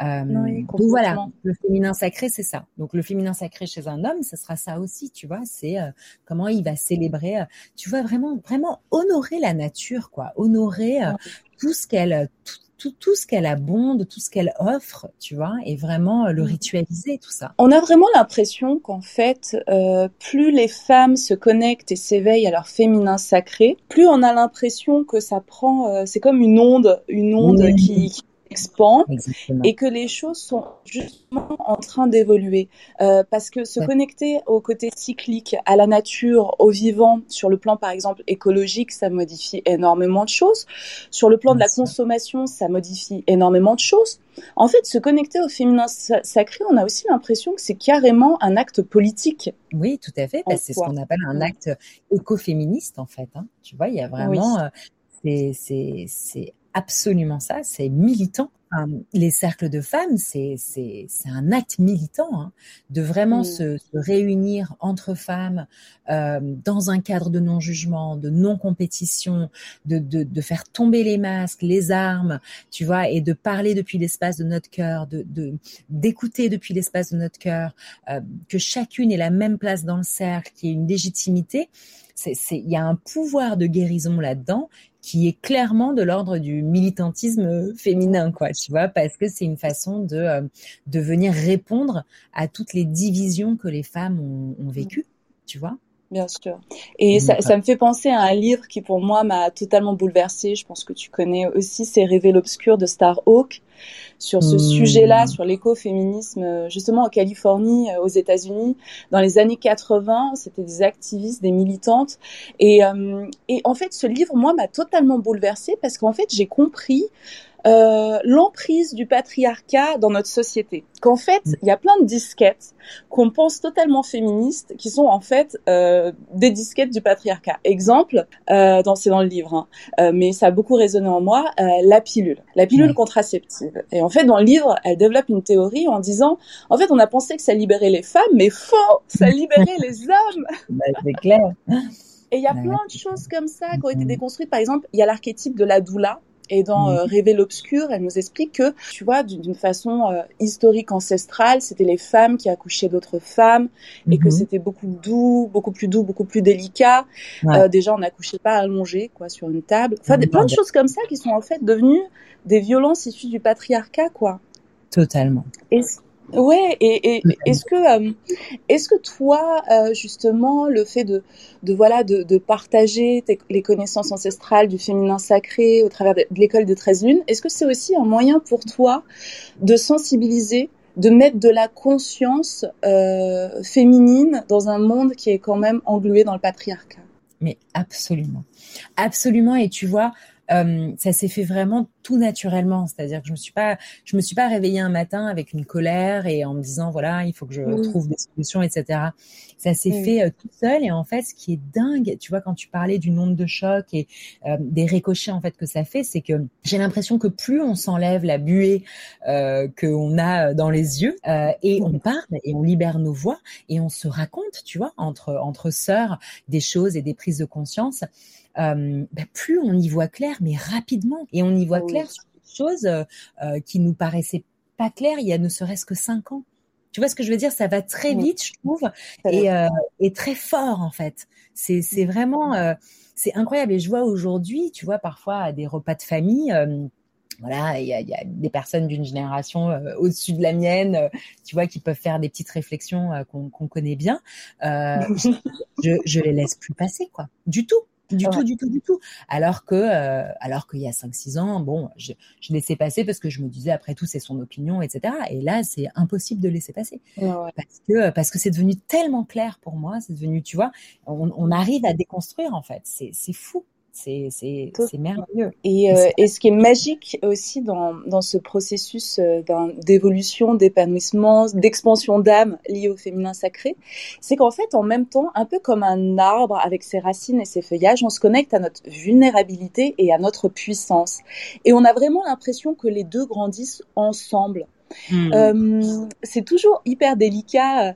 Euh, donc voilà, le féminin sacré, c'est ça. Donc le féminin sacré chez un homme, ce sera ça aussi, tu vois. C'est euh, comment il va célébrer, euh, tu vois, vraiment, vraiment honorer la nature, quoi. Honorer tout ce qu'elle, tout, tout, ce qu'elle abonde, tout ce qu'elle offre, tu vois, et vraiment le mm. ritualiser, tout ça. On a vraiment l'impression qu'en fait, plus les femmes se connectent et s'éveillent à leur féminin sacré, plus on a l'impression que ça prend, c'est comme une onde, une onde qui, qui expand et que les choses sont justement en train d'évoluer. Euh, parce que se connecter au côté cyclique, à la nature, au vivant, sur le plan par exemple écologique, ça modifie énormément de choses. Sur le plan de la consommation, ça modifie énormément de choses. En fait, se connecter au féminin sacré, on a aussi l'impression que c'est carrément un acte politique. Oui, tout à fait. c'est ce qu'on appelle un acte écoféministe en fait. Hein. Tu vois, il y a vraiment... Euh, c'est absolument ça, c'est militant. les cercles de femmes, c'est un acte militant hein, de vraiment se, réunir entre femmes euh, dans un cadre de non-jugement, de non-compétition, de, de, faire tomber les masques, les armes, tu vois, et de parler depuis l'espace de notre cœur, de d'écouter depuis l'espace de notre cœur, euh, que chacune ait la même place dans le cercle, qu'il y ait une légitimité. Il y a un pouvoir de guérison là-dedans qui est clairement de l'ordre du militantisme féminin, quoi, tu vois, parce que c'est une façon de, euh, de venir répondre à toutes les divisions que les femmes ont, ont vécues, tu vois. Bien sûr. Et ça, ça, me fait penser à un livre qui pour moi m'a totalement bouleversée. Je pense que tu connais aussi, c'est Rêver l'obscur de Starhawk sur ce sujet-là, hmm. sur l'écoféminisme, justement en Californie, euh, aux États-Unis, dans les années 80, c'était des activistes, des militantes, et, euh, et en fait, ce livre, moi, m'a totalement bouleversée parce qu'en fait, j'ai compris euh, l'emprise du patriarcat dans notre société. Qu'en fait, il y a plein de disquettes qu'on pense totalement féministes, qui sont en fait euh, des disquettes du patriarcat. Exemple, euh, dans, c'est dans le livre, hein, euh, mais ça a beaucoup résonné en moi, euh, la pilule, la pilule contraceptive. Et en fait, dans le livre, elle développe une théorie en disant, en fait, on a pensé que ça libérait les femmes, mais faux, ça libérait les hommes. Bah, c'est clair. Et il y a plein de choses comme ça qui ont été déconstruites. Par exemple, il y a l'archétype de la doula et dans euh, Rêver l'obscur, elle nous explique que, tu vois, d'une façon euh, historique ancestrale, c'était les femmes qui accouchaient d'autres femmes et que mhm. c'était beaucoup doux, beaucoup plus doux, beaucoup plus délicat. Euh, déjà, on n'accouchait pas allongé, quoi, sur une table. Enfin, des, plein de choses comme ça qui sont en fait devenues des violences issues du patriarcat, quoi. Totalement. Et, Ouais, et, et est-ce que euh, est-ce que toi euh, justement le fait de de voilà de, de partager les connaissances ancestrales du féminin sacré au travers de, l'école des 13 lunes, est-ce que c'est aussi un moyen pour toi de sensibiliser, de mettre de la conscience euh, féminine dans un monde qui est quand même englué dans le patriarcat? Mais absolument, absolument. Et tu vois, euh, ça s'est fait vraiment tout naturellement. C'est-à-dire que je me suis pas, je me suis pas réveillée un matin avec une colère et en me disant voilà, il faut que je trouve des solutions, etc. Ça s'est fait euh, tout seul et en fait, ce qui est dingue, tu vois, quand tu parlais du nombre de chocs et euh, des ricochets en fait que ça fait, c'est que j'ai l'impression que plus on s'enlève la buée euh, qu'on a dans les yeux et on parle et on libère nos voix et on se raconte, tu vois, entre entre sœurs des choses et des prises de conscience. Euh, bah, plus on y voit clair, mais rapidement. Et on y voit clair sur des choses euh, euh, qui nous paraissaient pas claires il y a ne serait-ce que cinq ans. Tu vois ce que je veux dire? Ça va très vite, je trouve, et, euh, et, très fort en fait. C'est vraiment euh, c'est incroyable. Et je vois aujourd'hui, tu vois, parfois à des repas de famille. voilà, il y a, y a, des personnes d'une génération au-dessus de la mienne, tu vois, qui peuvent faire des petites réflexions qu'on connaît bien. je, je les laisse plus passer, quoi, du tout. Du tout, du tout, du tout. Alors que, euh, alors qu'il y a 5-6 ans, bon, je, je, laissais passer parce que je me disais après tout c'est son opinion, etc. Et là, c'est impossible de laisser passer parce que parce que c'est devenu tellement clair pour moi, c'est devenu, tu vois, on, on arrive à déconstruire en fait. C'est c'est fou. C'est merveilleux. Et, euh, et ce qui est magique aussi dans dans ce processus euh, d'évolution, d'épanouissement, d'expansion d'âme liée au féminin sacré, c'est qu'en fait, en même temps, un peu comme un arbre avec ses racines et ses feuillages, on se connecte à notre vulnérabilité et à notre puissance. Et on a vraiment l'impression que les deux grandissent ensemble. Hmm. Euh, c'est toujours hyper délicat, euh,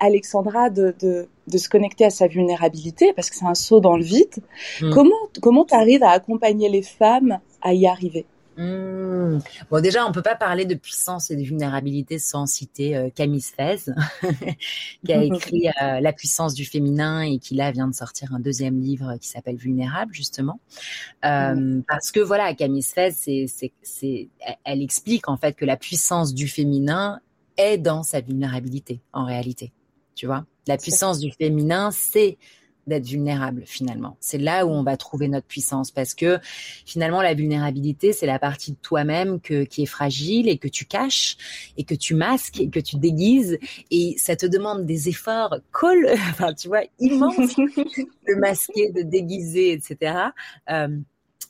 Alexandra, de, de, de, se connecter à sa vulnérabilité parce que c'est un saut dans le vide. Hmm. Comment comment tu arrives à accompagner les femmes à y arriver? Mmh. Bon, déjà, on peut pas parler de puissance et de vulnérabilité sans citer euh, Camille Sfez, qui a écrit euh, La puissance du féminin et qui là vient de sortir un deuxième livre qui s'appelle Vulnérable, justement. Euh, mmh. Parce que voilà, Camille Sfez, c'est, c'est, c'est, elle explique en fait que la puissance du féminin est dans sa vulnérabilité, en réalité. Tu vois, la puissance du féminin, c'est d'être vulnérable finalement. C'est là où on va trouver notre puissance parce que finalement la vulnérabilité c'est la partie de toi-même que qui est fragile et que tu caches et que tu masques et que tu déguises et ça te demande des efforts col enfin tu vois immenses de masquer, de déguiser, etc.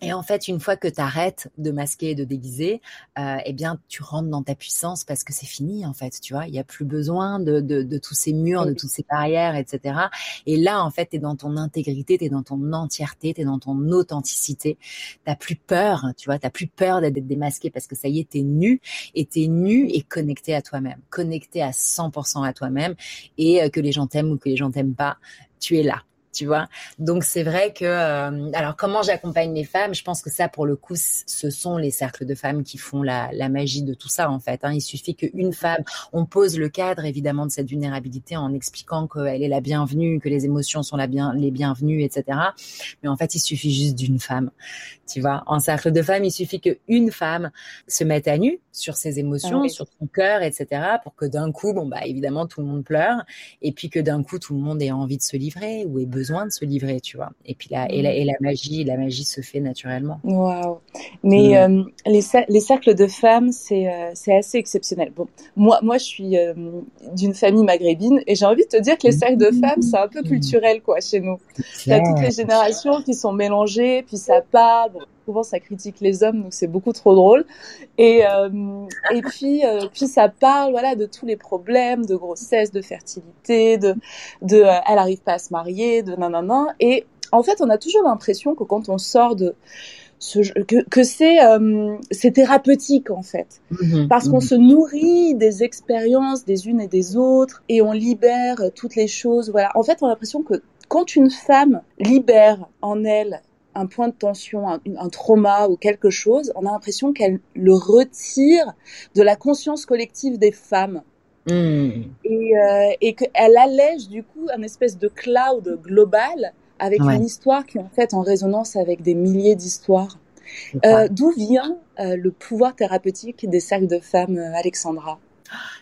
Et en fait, une fois que tu arrêtes de masquer et de déguiser, euh, eh bien, tu rentres dans ta puissance parce que c'est fini, en fait, tu vois. Il n'y a plus besoin de, de, de, tous ces murs, de toutes ces barrières, etc. Et là, en fait, tu es dans ton intégrité, tu es dans ton entièreté, tu es dans ton authenticité. Tu plus peur, tu vois, tu plus peur d'être démasqué parce que ça y est, tu es nu et tu es nu et connecté à toi-même, connecté à 100% à toi-même et euh, que les gens t'aiment ou que les gens t'aiment pas, tu es là tu vois. Donc c'est vrai que euh, alors comment j'accompagne les femmes, je pense que ça pour le coup ce sont les cercles de femmes qui font la, la magie de tout ça en fait. Hein. Il suffit qu'une femme, on pose le cadre évidemment de cette vulnérabilité en expliquant qu'elle est la bienvenue, que les émotions sont la bien les bienvenues, etc. Mais en fait il suffit juste d'une femme, tu vois. En cercle de femmes, il suffit qu'une femme se mette à nu sur ses émotions, ah sur son cœur, etc. Pour que d'un coup, bon bah évidemment tout le monde pleure et puis que d'un coup tout le monde ait envie de se livrer ou ait besoin de se livrer, tu vois. Et puis la, et la, et la magie, la magie se fait naturellement. Waouh. Mais euh, les, les, cercles de femmes, c'est euh, c'est assez exceptionnel. Bon, moi, moi, je suis euh, d'une famille maghrébine et j'ai envie de te dire que les cercles de femmes, c'est un peu culturel, quoi, chez nous. Il y a toutes les générations qui sont mélangées, puis ça part. Souvent ça critique les hommes, donc c'est beaucoup trop drôle. Et et puis puis ça parle voilà de tous les problèmes de grossesse, de fertilité, de de elle arrive pas à se marier, de nanana. Et en fait, on a toujours l'impression que quand on sort de ce, que, que c'est euh, c'est thérapeutique en fait mhm. parce qu'on mhm. se nourrit des expériences des unes et des autres et on libère toutes les choses voilà en fait on a l'impression que quand une femme libère en elle un point de tension, un, un trauma ou quelque chose, on a l'impression qu'elle le retire de la conscience collective des femmes. Hmm. Et, euh, et qu'elle allège du coup un espèce de cloud global avec une histoire qui est en fait en résonance avec des milliers d'histoires. Euh, D'où vient euh, le pouvoir thérapeutique des cercles de femmes, Alexandra?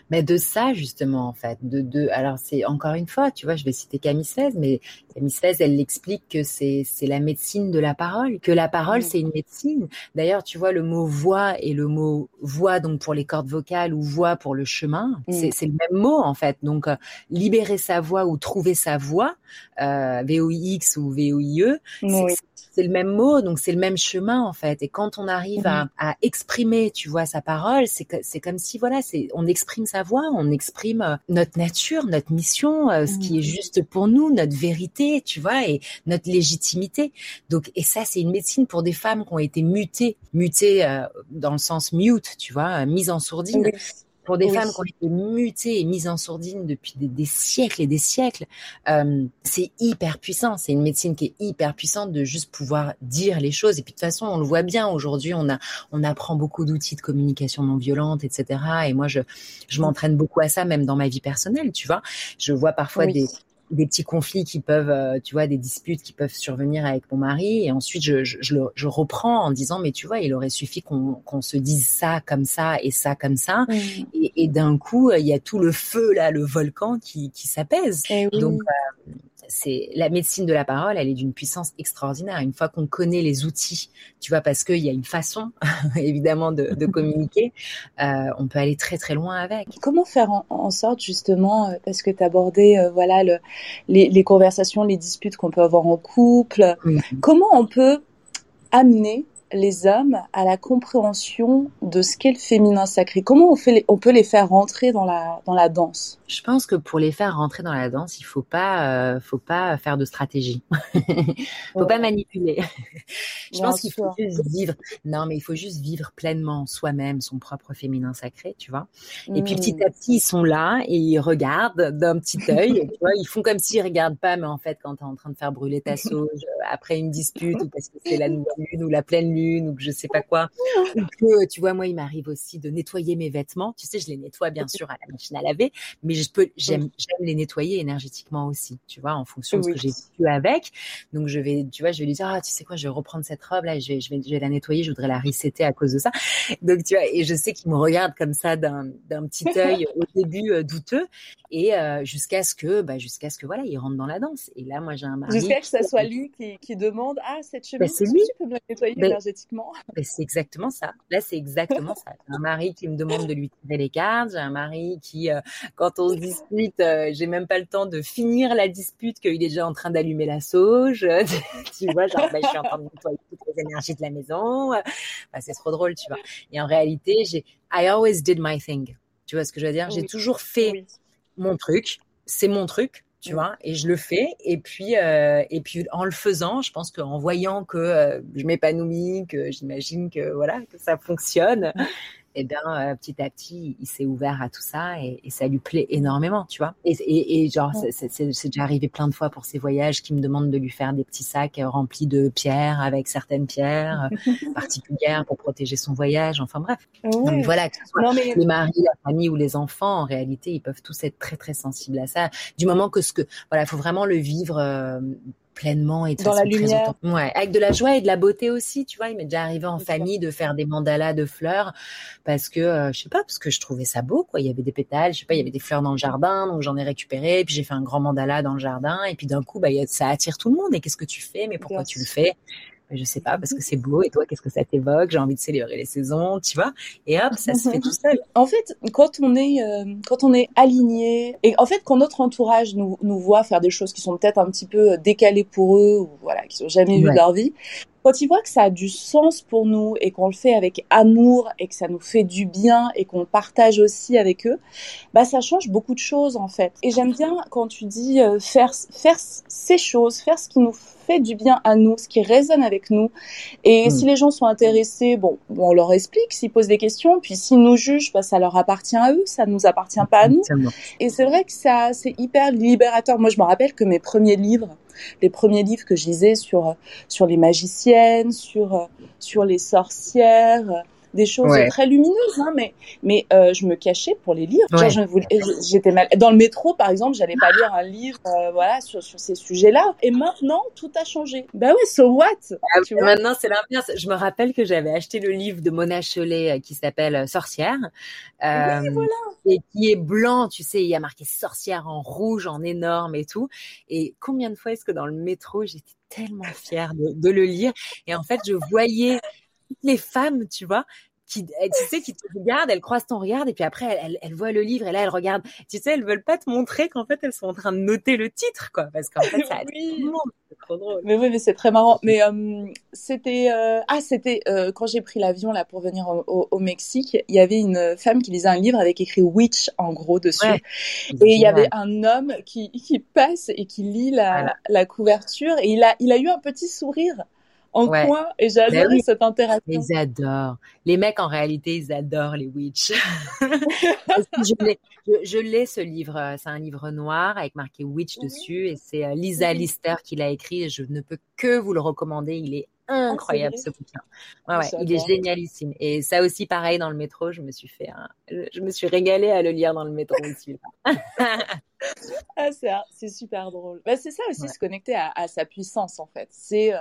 Mais de ça justement en fait, de, de alors c'est encore une fois, tu vois, je vais citer Camille 16, mais Miss Fez, elle l'explique que c'est c'est la médecine de la parole, que la parole c'est une médecine. D'ailleurs, tu vois le mot voix et le mot voix donc pour les cordes vocales ou voix pour le chemin, c'est c'est le même mot en fait. Donc libérer sa voix ou trouver sa voix, euh, VOIX ou VOIE, oui c'est le même mot, donc c'est le même chemin en fait. Et quand on arrive à, mhm. à, exprimer, tu vois, sa parole, c'est c'est comme si voilà, c'est on exprime sa voix, on exprime euh, notre nature, notre mission, euh, ce qui est mhm. juste pour nous, notre vérité, tu vois, et notre légitimité. Donc et ça, c'est une médecine pour des femmes qui ont été mutées, mutées euh, dans le sens mute, tu vois, mises en sourdine pour des femmes qui ont été mutées et mises en sourdine depuis des, siècles et des siècles, euh, c'est hyper puissant. C'est une médecine qui est hyper puissante de juste pouvoir dire les choses. Et puis de toute façon, on le voit bien aujourd'hui, on a, on apprend beaucoup d'outils de communication non violente, etc. Et moi, je, je m'entraîne beaucoup à ça, même dans ma vie personnelle. Tu vois, je vois parfois des des petits conflits qui peuvent, euh, tu vois, des disputes qui peuvent survenir avec mon mari. Et ensuite, je, je, je, reprends en disant, mais tu vois, il aurait suffi qu'on qu'on se dise ça comme ça et ça comme ça. Mmh. Et, et d'un coup, il y a tout le feu là, le volcan qui, qui s'apaise. Eh Donc, euh, c'est la médecine de la parole, elle est d'une puissance extraordinaire. Une fois qu'on connaît les outils, tu vois, parce qu'il y a une façon, évidemment, de, de communiquer, euh, on peut aller très très loin avec. Comment faire en, sorte justement, parce que tu abordais, euh, voilà, le, les, les, conversations, les disputes qu'on peut avoir en couple, mm-hmm. comment on peut amener les hommes à la compréhension de ce qu'est le féminin sacré Comment on, fait on peut les faire rentrer dans la, dans la danse? Je pense que pour les faire rentrer dans la danse, il faut pas, euh, faut pas faire de stratégie. faut pas manipuler. Je pense qu'il faut juste vivre. Non, mais il faut juste vivre pleinement soi-même son propre féminin sacré, tu vois. Et puis petit mmh. à petit, ils sont là et ils regardent d'un petit œil. tu vois, ils font comme s'ils regardent pas, mais en fait, quand tu es en train de faire brûler ta sauge euh, après une dispute ou parce que c'est la nouvelle lune ou la pleine lune ou que je sais pas quoi. Ou que, tu vois, moi, il m'arrive aussi de nettoyer mes vêtements. Tu sais, je les nettoie bien sûr à la machine à laver, mais je peux, j'aime, j'aime les nettoyer énergétiquement aussi, tu vois, en fonction de ce que j'ai vécu avec. Donc, je vais, tu vois, je vais lui dire, ah, tu sais quoi, je vais reprendre cette robe là, je vais, je vais, je vais la nettoyer, je voudrais la resetter à cause de ça. Donc, tu vois, et je sais qu'il me regarde comme ça d'un, d'un petit œil au début euh, douteux et euh, jusqu'à ce que, bah, jusqu'à ce que voilà, il rentre dans la danse. Et là, moi, j'ai un mari. Jusqu'à que ça soit lui qui, qui demande, ah, cette bah, chemise, ben, tu peux me la nettoyer ben, c'est exactement ça. Là, c'est exactement ça. J'ai un mari qui me demande de lui tirer les cartes. J'ai un mari qui, euh, quand on se dispute, euh, j'ai même pas le temps de finir la dispute qu'il est déjà en train d'allumer la sauge. tu vois, genre, bah, je suis en train de nettoyer toutes les énergies de la maison. Bah, c'est trop drôle, tu vois. Et en réalité, j'ai, I always did my thing. Tu vois ce que je veux dire? J'ai toujours fait mon truc. C'est mon truc tu vois, et je le fais. Et puis, euh, et puis en le faisant, je pense qu'en voyant que euh, je m'épanouis, que j'imagine que voilà que ça fonctionne, et eh bien euh, petit à petit, il s'est ouvert à tout ça et, et, ça lui plaît énormément, tu vois. Et, et, et genre, c'est déjà arrivé plein de fois pour ses voyages qui me demandent de lui faire des petits sacs euh, remplis de pierres avec certaines pierres euh, particulières pour protéger son voyage. Enfin bref. Donc voilà, que ce soit les maris, la famille ou les enfants, en réalité, ils peuvent tous être très très sensibles à ça. Du moment que ce que, voilà, il faut vraiment le vivre pleinement et de dans la lumière. Ouais, avec de la joie et de la beauté aussi, tu vois. Il m'est déjà arrivé en famille de faire des mandalas de fleurs parce que euh, je sais pas, parce que je trouvais ça beau quoi. Il y avait des pétales, je sais pas, il y avait des fleurs dans le jardin, donc j'en ai récupéré, puis j'ai fait un grand mandala dans le jardin et puis d'un coup bah ça attire tout le monde. Et qu'est-ce que tu fais? Mais pourquoi tu le fais? Je sais pas, parce que c'est beau, et toi, qu'est-ce que ça t'évoque? J'ai envie de célébrer les saisons, tu vois? Et hop, ça se fait tout seul. En fait, quand on est, euh, quand on est aligné, et en fait, quand notre entourage nous, nous voit faire des choses qui sont peut-être un petit peu décalées pour eux, ou voilà, qui sont jamais vues de leur vie, quand ils voient que ça a du sens pour nous et qu'on le fait avec amour et que ça nous fait du bien et qu'on partage aussi avec eux, bah ça change beaucoup de choses en fait. Et j'aime bien quand tu dis euh, faire faire ces choses, faire ce qui nous fait du bien à nous, ce qui résonne avec nous. Et hmm. si les gens sont intéressés, bon, on leur explique, s'ils posent des questions, puis s'ils nous jugent, bah, ça leur appartient à eux, ça nous appartient pas à nous. Et c'est vrai que ça, c'est hyper libérateur. Moi, je me rappelle que mes premiers livres, les premiers livres que je lisais sur sur les magiciennes, sur sur les sorcières, des choses très lumineuses, hein, mais mais euh, je me cachais pour les lire. J'étais mal. Dans le métro, par exemple, j'allais pas lire un livre, euh, voilà, sur, sur ces sujets-là. Et maintenant, tout a changé. Bah ouais, so what? Ah tu vois? Maintenant, c'est l'inverse. Je me rappelle que j'avais acheté le livre de Mona Chollet euh, qui s'appelle Sorcière, euh, oui, voilà. et qui est blanc. Tu sais, il y a marqué Sorcière en rouge, en énorme et tout. Et combien de fois est-ce que dans le métro, j'étais tellement fière de, de le lire? Et en fait, je voyais toutes les femmes, tu vois, qui, tu sais, qui te regardent, elles croisent ton regard et puis après elles, elles, voient le livre et là elles regardent. Tu sais, elles veulent pas te montrer qu'en fait elles sont en train de noter le titre, quoi, parce qu'en fait ça oui. c'est trop drôle. Mais oui, mais c'est très marrant. Mais euh, c'était euh, ah c'était euh, quand j'ai pris l'avion là pour venir au, au, Mexique, il y avait une femme qui lisait un livre avec écrit witch en gros dessus, et il y avait un homme qui qui passe et qui lit la, la couverture et il a il a eu un petit sourire en coin et j'ai adoré cette interaction? Ils adorent. Les mecs, en réalité, ils adorent les witches. je l'ai, ce livre. Euh, c'est un livre noir avec marqué witch dessus et c'est euh, Lisa Lister qui l'a écrit et je ne peux que vous le recommander. Il est ah, incroyable ce bouquin. Ouais, ouais, il est génialissime. Et ça aussi, pareil, dans le métro, je me suis fait, je me suis régalée à le lire dans le métro aussi. ah, c'est super drôle. Bah, c'est ça aussi, se connecter à, à, sa puissance en fait. C'est euh,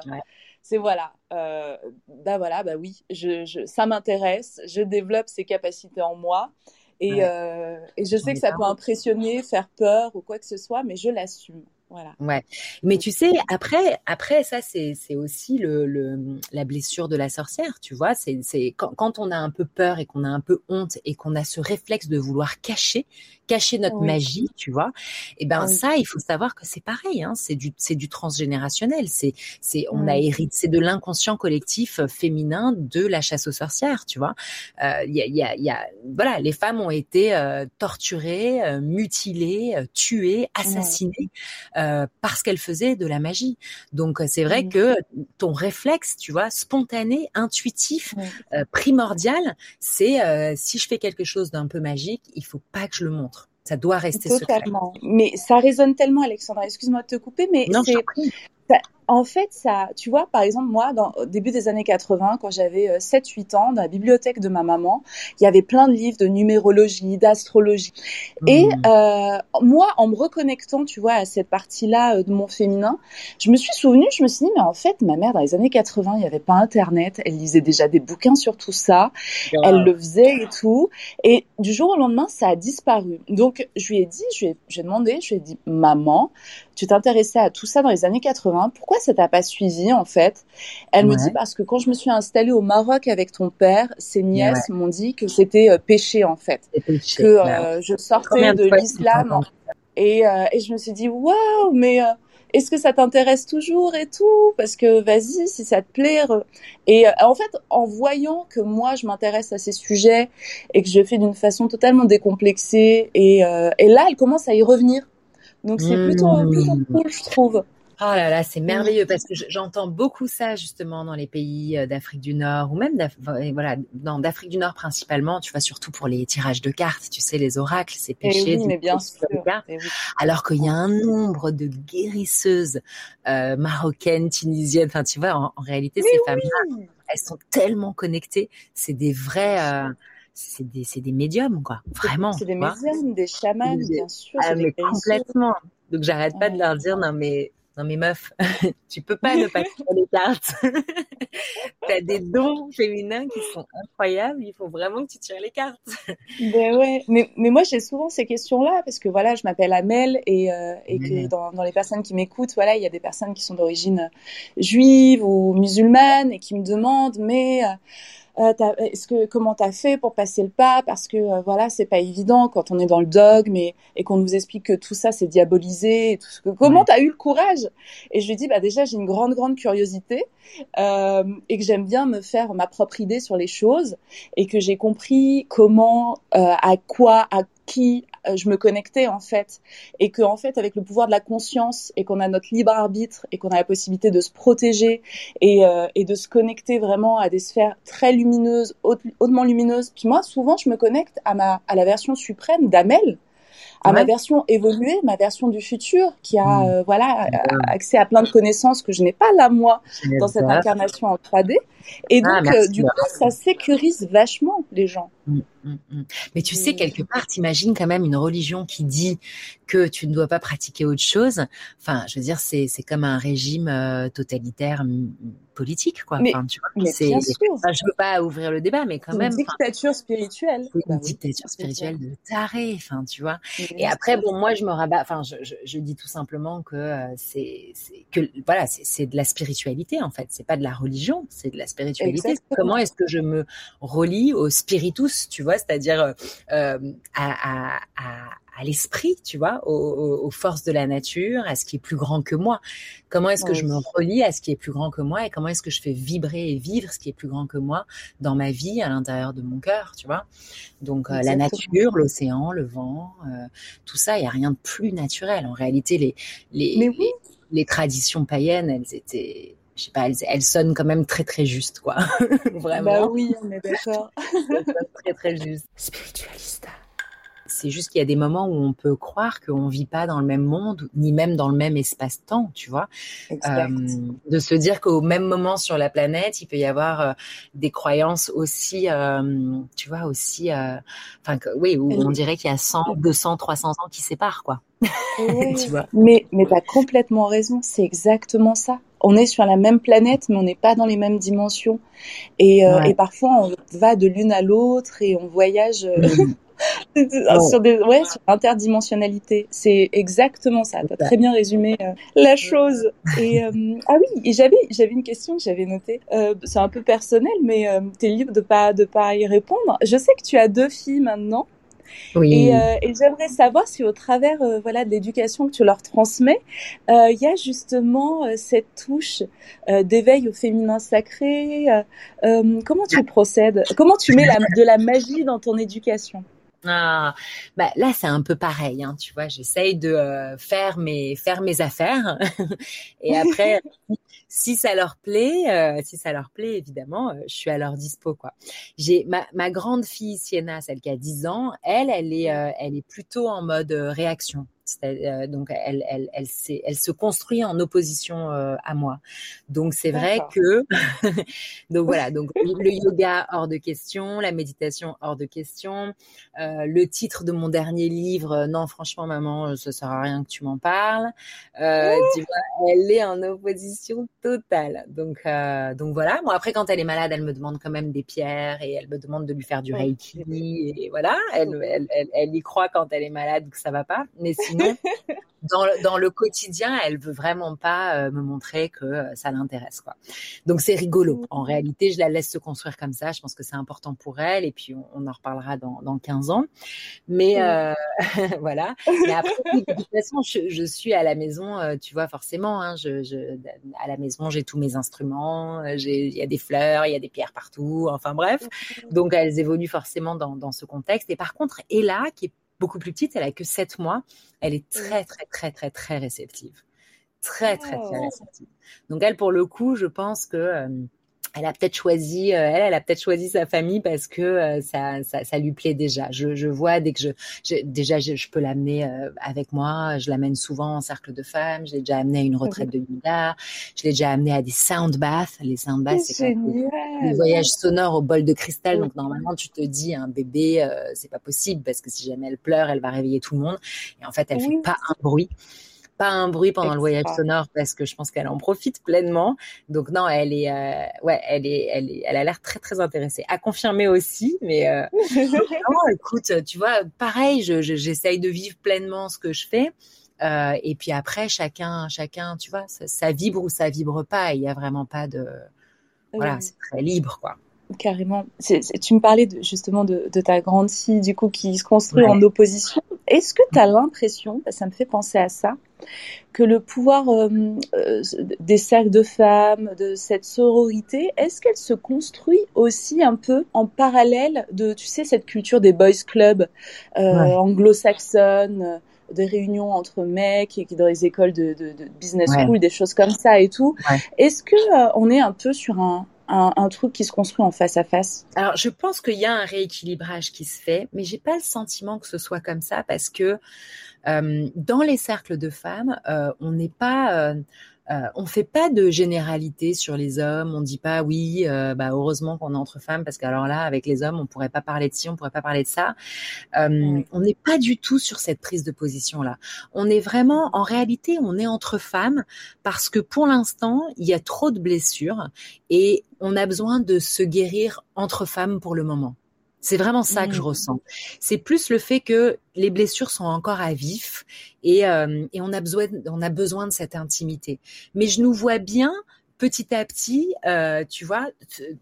c'est voilà, euh, bah voilà, bah oui, je, je ça m'intéresse, je développe ces capacités en moi. Et, euh, et je sais que ça peut impressionner, faire peur ou quoi que ce soit, mais je l'assume. Voilà. Ouais. Mais tu sais, après, après ça, c'est, c'est aussi le, le, la blessure de la sorcière, tu vois. C'est, c'est quand, quand on a un peu peur et qu'on a un peu honte et qu'on a ce réflexe de vouloir cacher, cacher notre magie, tu vois. Et eh ben ça, il faut savoir que c'est pareil. Hein, c'est du, c'est du transgénérationnel. C'est, c'est, on a hérité, c'est de l'inconscient collectif euh, féminin de la chasse aux sorcières, tu vois. Euh, il y, a, y, a, y a, voilà, les femmes ont été euh, torturées, mutilées, tuées, assassinées. Euh, parce qu'elle faisait de la magie. Donc euh, c'est vrai mmh. que ton réflexe, tu vois, spontané, intuitif, euh, primordial, c'est si je fais quelque chose d'un peu magique, il faut pas que je le montre. Ça doit rester Totalement. Mais ça résonne tellement, Alexandra. Excuse-moi de te couper, mais c'est en fait, ça, tu vois, par exemple, moi, dans, au début des années 80, quand j'avais 7-8 euh, ans, dans la bibliothèque de ma maman, il y avait plein de livres de numérologie, d'astrologie. Et mmh. euh, moi, en me reconnectant, tu vois, à cette partie-là euh, de mon féminin, je me suis souvenue, je me suis dit, mais en fait, ma mère, dans les années 80, il n'y avait pas Internet, elle lisait déjà des bouquins sur tout ça, elle le faisait et tout. Et du jour au lendemain, ça a disparu. Donc, je lui ai dit, je lui ai, je demandé, je lui ai dit, maman, tu t'intéressais à tout ça dans les années 80. Pourquoi ça t'a pas suivi en fait? Elle me dit parce que quand je me suis installée au Maroc avec ton père, ses nièces m'ont dit que c'était euh, péché en fait, que euh, je sortais de l'islam et, euh, et je me suis dit waouh mais est-ce que ça t'intéresse toujours et tout? Parce que vas-y, si ça te plaît. Et en fait, en voyant que moi, je m'intéresse à ces sujets et que je fais d'une façon totalement décomplexée, et, et là, elle commence à y revenir. Donc c'est plutôt, mmh. plutôt cool, je trouve. Oh là là, c'est merveilleux parce que j'entends beaucoup ça justement dans les pays euh, d'Afrique du Nord ou même voilà, d'Afrique du Nord principalement, tu vois, surtout pour les tirages de cartes, tu sais, les oracles, c'est eh péché oui, mais bien sûr. Eh Alors qu'il y a un nombre de guérisseuses euh, marocaines, tunisiennes, enfin tu vois, en, réalité, ces femmes-là, elles sont tellement connectées, c'est des vrais... Euh, c'est des, des médiums, quoi. Vraiment. C'est des médiums, des chamans, bien sûr. Ah, mais complètement. Donc, j'arrête pas de leur dire, non, mais, non, mais meuf, tu peux pas ne pas tirer les cartes. tu as des dons féminins qui sont incroyables. Il faut vraiment que tu tires les cartes. ben ouais. Mais, mais moi, j'ai souvent ces questions-là parce que voilà, je m'appelle Amel et, euh, et que dans, dans les personnes qui m'écoutent, voilà, il y a des personnes qui sont d'origine juive ou musulmane et qui me demandent, mais, euh, euh, est-ce que comment t'as fait pour passer le pas? Parce que euh, voilà, c'est pas évident quand on est dans le dogme et, et qu'on nous explique que tout ça c'est diabolisé. Et tout ce que, comment t'as eu le courage? Et je lui dis bah déjà j'ai une grande grande curiosité euh, et que j'aime bien me faire ma propre idée sur les choses et que j'ai compris comment, euh, à quoi, à qui euh, je me connectais en fait et que en fait avec le pouvoir de la conscience et qu'on a notre libre arbitre et qu'on a la possibilité de se protéger et, euh, et, de se connecter vraiment à des sphères très lumineuses, hautement lumineuses. Puis moi souvent je me connecte à ma à la version suprême d'Amel à ma version évoluée, ma version du futur, qui a mm. euh, voilà accès à plein de connaissances que je n'ai pas là moi dans cette incarnation en 3D. Et ah, donc, euh, du coup, ça sécurise vachement les gens. Mm, mm, Mais tu sais, quelque part, t'imagines quand même une religion qui dit que tu ne dois pas pratiquer autre chose. Enfin, je veux dire, c'est comme un régime euh, totalitaire politique, quoi. Mais, tu vois, mais bien sûr. je veux pas ouvrir le débat, mais quand même. Une dictature spirituelle. Une bah dictature spirituelle de taré, enfin, tu vois. Et après, bon, moi, je me rabats. Enfin, je, je, je, dis tout simplement que euh, c'est que voilà, c'est de la spiritualité en fait. C'est pas de la religion, c'est de la spiritualité. Comment est-ce que je me relie au spiritus, tu vois, c'est-à-dire euh, à, à, à à l'esprit, tu vois, aux, forces de la nature, à ce qui est plus grand que moi. Comment est-ce que je me relie à ce qui est plus grand que moi et comment est-ce que je fais vibrer et vivre ce qui est plus grand que moi dans ma vie, à l'intérieur de mon cœur, tu vois. Donc euh, la nature, l'océan, le vent, euh, tout ça, il y a rien de plus naturel. En réalité, les les, les, traditions païennes, elles étaient je sais pas, elles, sonnent quand même très très justes, quoi. Vraiment. Bah oui, on est d'accord. très très juste. Spiritualista. C'est juste qu'il y a des moments où on peut croire qu'on vit pas dans le même monde, ni même dans le même espace-temps, tu vois. Euh, de se dire qu'au même moment sur la planète, il peut y avoir euh, des croyances aussi, euh, tu vois, aussi, euh, enfin, oui, où on dirait qu'il y a 100, 200, 300 ans qui séparent, quoi. tu vois. Mais, mais as complètement raison, c'est exactement ça on est sur la même planète, mais on n'est pas dans les mêmes dimensions. Et, et parfois, on va de l'une à l'autre et on voyage mm. sur des ouais sur l'interdimensionnalité. C'est exactement ça. Tu as très bien résumé euh, la chose. Et euh, ah oui et j'avais j'avais une question que j'avais notée. Euh, c'est un peu personnel mais euh, tu es libre de pas de pas y répondre. Je sais que tu as deux filles maintenant Et, et j'aimerais savoir si au travers voilà de l'éducation que tu leur transmets, il y a justement cette touche d'éveil au féminin sacré. comment tu procèdes? Comment tu mets de la magie dans ton éducation? Ah, bah là c'est un peu pareil, hein, tu vois. J'essaye de euh, faire mes faire mes affaires et après si ça leur plaît, euh, si ça leur plaît évidemment, euh, je suis à leur dispo quoi. J'ai ma, ma grande fille Sienna, celle qui a 10 ans, elle elle est elle est plutôt en mode réaction. Euh, donc elle, elle, elle, elle, se construit en opposition euh, à moi. Donc c'est vrai que donc voilà donc le yoga hors de question, la méditation hors de question, euh, le titre de mon dernier livre non franchement maman ça sert à rien que tu m'en parles. tu vois, elle est en opposition totale. Donc donc voilà. Bon après quand elle est malade elle me demande quand même des pierres et elle me demande de lui faire du reiki et voilà elle, elle, elle, elle y croit quand elle est malade que ça va pas. Mais sinon dans, dans, le quotidien, elle veut vraiment pas euh, me montrer que euh, ça l'intéresse, quoi. Donc c'est rigolo. En réalité, je la laisse se construire comme ça. Je pense que c'est important pour elle, et puis on, en reparlera dans, dans 15 ans. Mais euh, voilà. Mais après, de toute façon, je, je, suis à la maison, tu vois, forcément. Hein, je, je, à la maison, j'ai tous mes instruments. Il y a des fleurs, il y a des pierres partout. Enfin bref. Donc elles évoluent forcément dans, dans ce contexte. Et par contre, Ella, qui est beaucoup plus petite, elle a que 7 mois, elle est très, très, très, très, très réceptive. Très, très, très réceptive. Donc elle, pour le coup, je pense que euh, elle a peut-être choisi, euh, elle, elle a peut-être choisi sa famille parce que euh, ça, ça, ça, lui plaît déjà. Je, je vois dès que je, déjà je, je peux l'amener euh, avec moi. Je l'amène souvent en cercle de femmes. Je l'ai déjà amené à une retraite de yoga. Je l'ai déjà amené à des sound baths. Les sound baths, c'est des voyages sonores au bol de cristal. Donc normalement, tu te dis un bébé, c'est pas possible parce que si jamais elle pleure, elle va réveiller tout le monde. Et en fait, elle fait pas un bruit pas un bruit pendant le voyage sonore parce que je pense qu'elle en profite pleinement. Donc non, elle est, euh, ouais, elle est, elle est, elle a l'air très très intéressée. À confirmer aussi, mais euh, non, écoute, tu vois, pareil, je, j'essaye de vivre pleinement ce que je fais. Euh, et puis après, chacun, chacun, tu vois, ça, vibre ou ça vibre pas. Il y a vraiment pas de, voilà, c'est très libre, quoi. Carrément. tu me parlais de, justement de, de, ta grande fille, du coup, qui se construit en opposition. Est-ce que tu as l'impression, ça me fait penser à ça, que le pouvoir euh, euh, des cercles de femmes, de cette sororité, est-ce qu'elle se construit aussi un peu en parallèle de, tu sais, cette culture des boys clubs euh, anglo-saxonnes des réunions entre mecs et qui dans les écoles de, de, de business school, des choses comme ça et tout. Est-ce que on est un peu sur un un, truc qui se construit en face à face. Alors, je pense qu'il y a un rééquilibrage qui se fait, mais j'ai pas le sentiment que ce soit comme ça parce que euh, dans les cercles de femmes, euh, on n'est pas euh, euh, on fait pas de généralité sur les hommes. On dit pas oui, euh, bah heureusement qu'on est entre femmes parce qu'alors là, avec les hommes, on pourrait pas parler de ci, on pourrait pas parler de ça. Euh, on n'est pas du tout sur cette prise de position là. On est vraiment, en réalité, on est entre femmes parce que pour l'instant, il y a trop de blessures et on a besoin de se guérir entre femmes pour le moment. C'est vraiment ça que je mmh. ressens. C'est plus le fait que les blessures sont encore à vif et, euh, et on a besoin, on a besoin de cette intimité. Mais je nous vois bien petit à petit, euh, tu vois,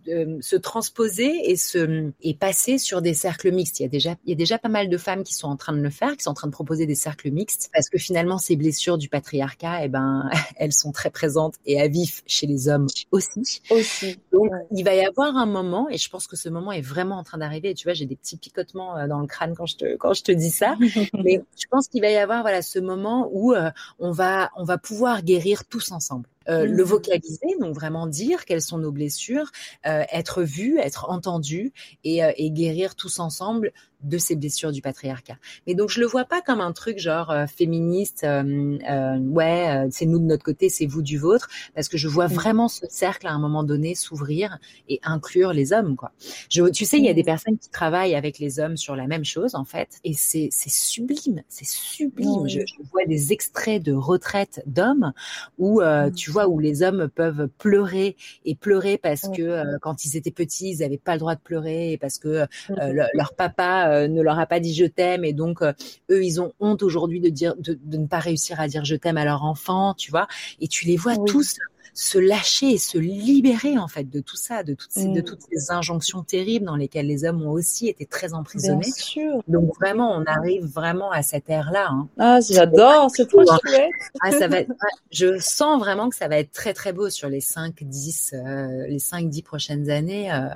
se transposer et se et passer sur des cercles mixtes. Il y a déjà il y a déjà pas mal de femmes qui sont en train de le faire, qui sont en train de proposer des cercles mixtes, parce que finalement ces blessures du patriarcat, eh ben, elles sont très présentes et à vif chez les hommes aussi. Aussi. Donc il va y avoir un moment, et je pense que ce moment est vraiment en train d'arriver. Tu vois, j'ai des petits picotements euh, dans le crâne quand je te quand je te dis ça, mais je pense qu'il va y avoir voilà ce moment où euh, on va on va pouvoir guérir tous ensemble. Euh, le mmh. vocaliser, donc vraiment dire quelles sont nos blessures, euh, être vu, être entendu et, euh, et, guérir tous ensemble de ces blessures du patriarcat. Mais donc je le vois pas comme un truc genre euh, féministe, euh, euh, ouais, c'est nous de notre côté, c'est vous du vôtre, parce que je vois vraiment ce cercle à un moment donné s'ouvrir et inclure les hommes, quoi. Je, tu sais, il y a des personnes qui travaillent avec les hommes sur la même chose en fait, et c'est c'est sublime, c'est sublime. Je, vois des extraits de retraite d'hommes où mmh. tu vois où les hommes peuvent pleurer et pleurer parce que quand ils étaient petits, ils n'avaient pas le droit de pleurer et parce que mmh. leur papa euh, ne leur a pas dit je t'aime et donc euh, eux ils ont honte aujourd'hui de dire de, ne pas réussir à dire je t'aime à leur enfant, tu vois? Et tu les vois tous se lâcher et se libérer en fait de tout ça, de toutes ces, de mm. toutes ces injonctions terribles dans lesquelles les hommes ont aussi été très emprisonnés. Bien sûr. Donc vraiment, on arrive vraiment à cette ère-là. Hein. Ah, j'adore, c'est trop chouette. Ah, ça va je sens vraiment que ça va être très très beau sur les 5, 10, euh, les 5, 10 prochaines années. Euh,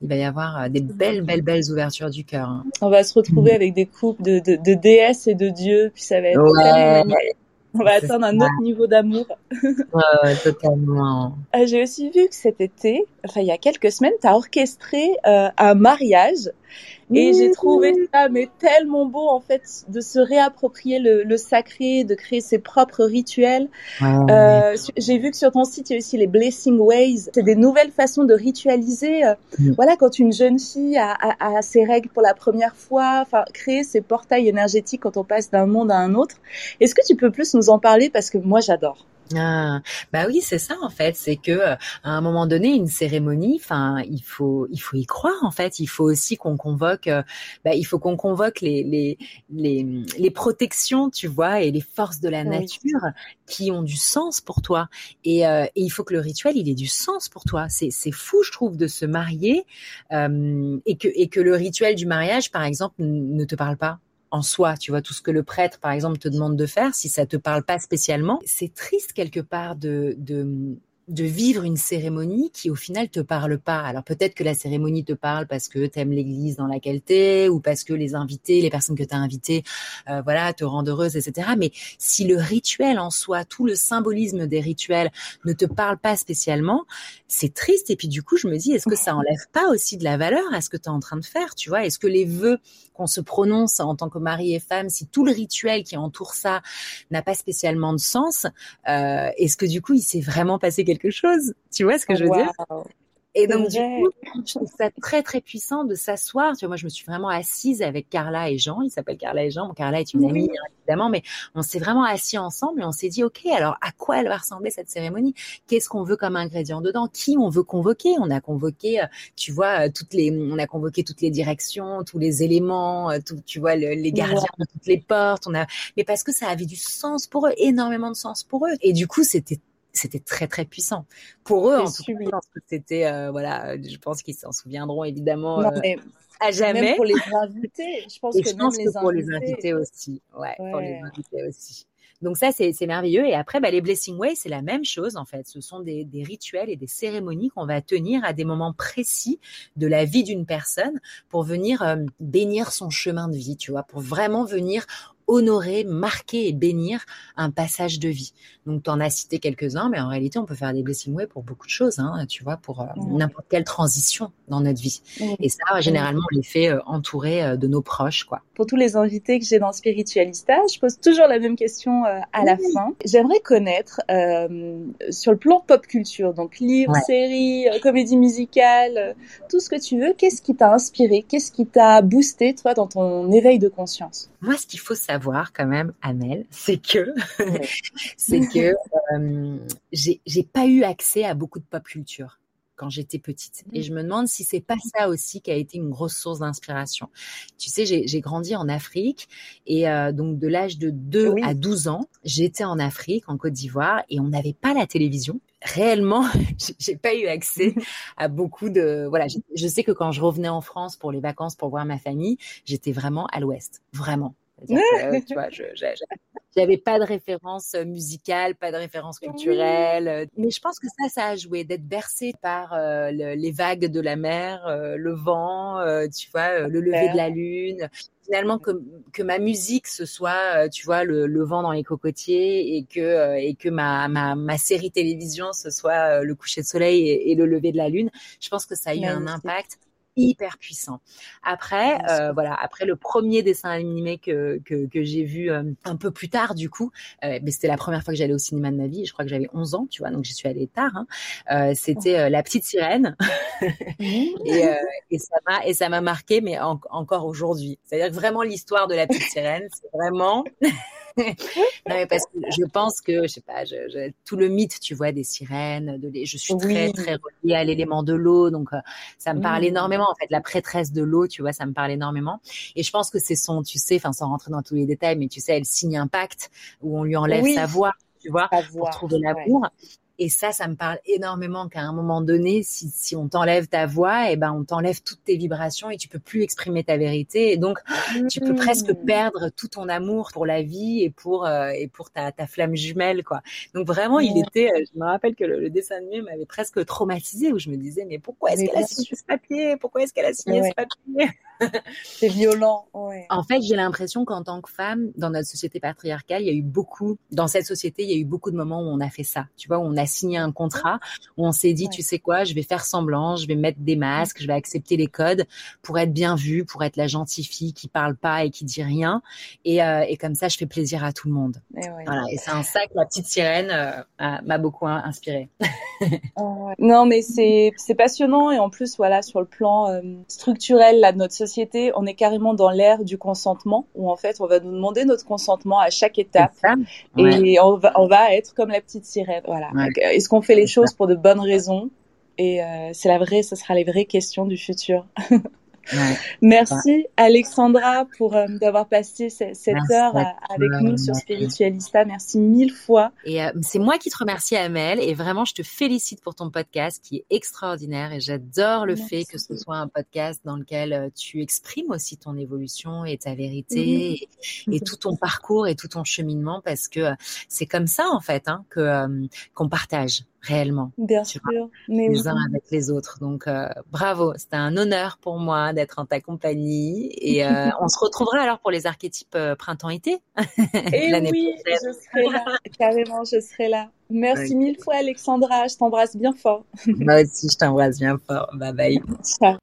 il va y avoir euh, des belles, belles, belles ouvertures du cœur. Hein. On va se retrouver mm. avec des couples de, de, de, déesses et de dieux, puis ça va être ouais. On va atteindre un autre niveau d'amour. ouais, totalement. Euh, j'ai aussi vu que cet été, enfin il y a quelques semaines, tu as orchestré euh, un mariage et j'ai trouvé ça mais tellement beau en fait de se réapproprier le, le sacré, de créer ses propres rituels. Euh, j'ai vu que sur ton site il y a aussi les blessing ways. C'est des nouvelles façons de ritualiser. Euh, mm. Voilà, quand une jeune fille a, a, a, ses règles pour la première fois, enfin créer ses portails énergétiques quand on passe d'un monde à un autre. Est-ce que tu peux plus nous en parler? Parce que moi j'adore. Ah, bah oui, c'est ça en fait, c'est que euh, à un moment donné, une cérémonie, enfin, il faut, il faut y croire en fait. Il faut aussi qu'on convoque, euh, bah, il faut qu'on convoque les, les, les, les, protections, tu vois, et les forces de la nature qui ont du sens pour toi. Et, euh, et, il faut que le rituel, il ait du sens pour toi. C'est, c'est fou, je trouve, de se marier et que et que le rituel du mariage, par exemple, ne te parle pas en soi, tu vois, tout ce que le prêtre, par exemple, te demande de faire, si ça te parle pas spécialement, c'est triste quelque part de, de, de vivre une cérémonie qui au final te parle pas. Alors peut-être que la cérémonie te parle parce que tu aimes l'église dans laquelle t'es ou parce que les invités, les personnes que tu as invitées, euh, voilà, te rendent heureuse, etc. Mais si le rituel en soi, tout le symbolisme des rituels ne te parle pas spécialement, c'est triste. Et puis du coup, je me dis, est-ce que ça enlève pas aussi de la valeur à ce que tu es en train de faire, tu vois? Est-ce que les vœux qu'on se prononce en tant que mari et femme, si tout le rituel qui entoure ça n'a pas spécialement de sens, euh, est-ce que du coup, il s'est vraiment passé quelque chose Tu vois ce que je veux dire? Et donc, du coup, je trouve ça très, très puissant de s'asseoir. Tu vois, moi, je me suis vraiment assise avec Carla et Jean. Il s'appelle Carla et Jean. Bon, Carla est une amie, évidemment, mais on s'est vraiment assis ensemble et on s'est dit, OK, alors, à quoi elle va ressembler cette cérémonie? Qu'est-ce qu'on veut comme ingrédient dedans? Qui on veut convoquer? On a convoqué, euh, tu vois, euh, toutes les, on a convoqué toutes les directions, tous les éléments, euh, tout, tu vois, les gardiens de toutes les portes. On a, mais parce que ça avait du sens pour eux, énormément de sens pour eux. Et du coup, c'était c'était très très puissant. Pour eux en tout cas c'était euh, voilà je pense qu'ils s'en souviendront évidemment euh, à jamais. même pour les invités je pense que, même les pour les invités aussi. Ouais, pour les invités aussi. Donc ça, c'est merveilleux. Et après, bah, les Blessing Ways, c'est la même chose en fait. Ce sont des, des rituels et des cérémonies qu'on va tenir à des moments précis de la vie d'une personne pour venir euh, bénir son chemin de vie, tu vois, pour vraiment venir honorer, marquer et bénir un passage de vie. Donc, tu en as cité quelques-uns, mais en réalité, on peut faire des blessing way pour beaucoup de choses, hein, tu vois, pour euh, n'importe quelle transition dans notre vie. Et ça, généralement, on les fait euh, entourer euh, de nos proches, quoi. Pour tous les invités que j'ai dans Spiritualista, je pose toujours la même question à la fin. J'aimerais connaître, sur le plan pop culture, donc livres, séries, comédie musicale, tout ce que tu veux, qu'est-ce qui t'a inspiré Qu'est-ce qui t'a boosté, toi, dans ton éveil de conscience? Moi, ce qu'il faut savoir quand même, Amel, c'est que, c'est que euh, j'ai pas eu accès à beaucoup de pop culture quand j'étais petite. Et je me demande si c'est pas ça aussi qui a été une grosse source d'inspiration. Tu sais, j'ai grandi en Afrique et euh, donc de l'âge de 2 à 12 ans, j'étais en Afrique, en Côte d'Ivoire, et on n'avait pas la télévision. Réellement, j'ai pas eu accès à beaucoup de voilà. Je sais que quand je revenais en France pour les vacances pour voir ma famille, j'étais vraiment à l'Ouest, vraiment. Que, tu vois, j'avais pas de référence euh, musicale, pas de référence culturelle. Euh, mais je pense que ça, ça a joué d'être bercé par euh, les vagues de la mer, le vent, tu vois, le lever de la lune. Finalement, que, que ma musique ce soit, tu vois, le, le, vent dans les cocotiers et que et que ma, ma, ma série télévision ce soit le coucher de soleil et, le lever de la lune. Je pense que ça a eu un impact hyper puissant. Après, euh, voilà, après le premier dessin animé que, que, que j'ai vu euh, un peu plus tard, du coup, euh, mais c'était la première fois que j'allais au cinéma de ma vie. Je crois que j'avais 11 ans, tu vois, donc j'y suis allée tard. Hein. C'était euh, La Petite Sirène, et, et ça m'a et ça m'a marqué, mais encore aujourd'hui. C'est-à-dire que vraiment l'histoire de La Petite Sirène, c'est vraiment non, mais parce que je pense que, je sais pas, je, tout le mythe, tu vois, des sirènes, de, je suis très, très reliée à l'élément de l'eau, donc ça me parle mmh. énormément. En fait, la prêtresse de l'eau, tu vois, ça me parle énormément. Et je pense que c'est son, tu sais, enfin, sans rentrer dans tous les détails, mais tu sais, elle signe un pacte où on lui enlève sa voix, tu vois, pour trouver l'amour. Et ça, ça me parle énormément qu'à un moment donné, si, si on t'enlève ta voix, et eh ben on t'enlève toutes tes vibrations et tu peux plus exprimer ta vérité. Et donc, tu peux presque mmh. perdre tout ton amour pour la vie et pour euh, et pour ta, ta flamme jumelle, quoi. Donc vraiment, il était. Euh, je me rappelle que le, dessin animé m'avait presque traumatisé où je me disais mais pourquoi est-ce qu'elle a signé ce papier? Pourquoi est-ce qu'elle a signé ce papier? C'est violent. Ouais. En fait, j'ai l'impression qu'en tant que femme, dans notre société patriarcale, il y a eu beaucoup, dans cette société, il y a eu beaucoup de moments où on a fait ça. Tu vois, où on a signé un contrat, où on s'est dit, tu sais quoi, je vais faire semblant, je vais mettre des masques, je vais accepter les codes pour être bien vue, pour être la gentille fille qui parle pas et qui dit rien. Et, euh, et comme ça, je fais plaisir à tout le monde. Et voilà. Et c'est un sac, la petite sirène euh, m'a beaucoup inspiré. non, mais c'est c'est passionnant et en plus, voilà, sur le plan euh, structurel là, de notre société, on est carrément dans l'ère du consentement où en fait, on va nous demander notre consentement à chaque étape et on va on va être comme la petite sirène. Voilà. Est-ce qu'on fait les choses pour de bonnes raisons? Et euh, c'est la vraie, ce sera les vraies questions du futur. Merci Alexandra pour euh, d'avoir passé cette, heure euh, avec nous sur Spiritualista. Merci mille fois. Et euh, c'est moi qui te remercie Amel. Et vraiment je te félicite pour ton podcast qui est extraordinaire et j'adore le fait que ce soit un podcast dans lequel tu exprimes aussi ton évolution et ta vérité et, tout ton parcours et tout ton cheminement parce que c'est comme ça en fait hein, que qu'on partage réellement. Bien sûr. Mais les uns avec les autres. Donc, euh, bravo. C'était un honneur pour moi d'être en ta compagnie. Et euh, on se retrouvera alors pour les archétypes euh, printemps-été. Et eh oui, je serai là. Carrément, je serai là. Merci mille fois, Alexandra. Je t'embrasse bien fort. Moi aussi, je t'embrasse bien fort. Bye bye. Ciao.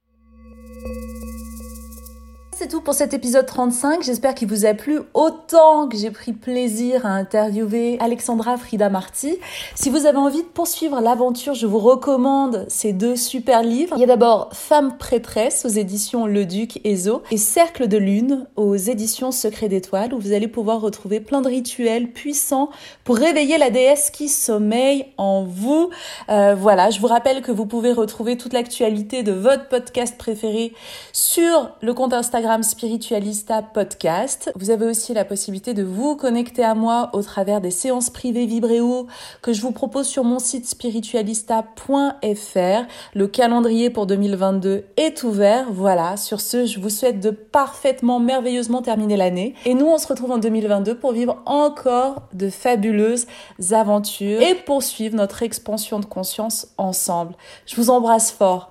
C'est tout pour cet épisode 35. J'espère qu'il vous a plu autant que j'ai pris plaisir à interviewer Alexandra Frida Marty. Si vous avez envie de poursuivre l'aventure, je vous recommande ces deux super livres. Il y a d'abord Femme prêtresse aux éditions Le Duc et Zo et Cercle de Lune aux éditions Secret d'étoiles où vous allez pouvoir retrouver plein de rituels puissants pour réveiller la déesse qui sommeille en vous. Euh, voilà, je vous rappelle que vous pouvez retrouver toute l'actualité de votre podcast préféré sur le compte Instagram Spiritualista Podcast. Vous avez aussi la possibilité de vous connecter à moi au travers des séances privées Vibréo que je vous propose sur mon site spiritualista.fr. Le calendrier pour 2022 est ouvert. Voilà, sur ce, je vous souhaite de parfaitement, merveilleusement terminer l'année. Et nous, on se retrouve en 2022 pour vivre encore de fabuleuses aventures et poursuivre notre expansion de conscience ensemble. Je vous embrasse fort.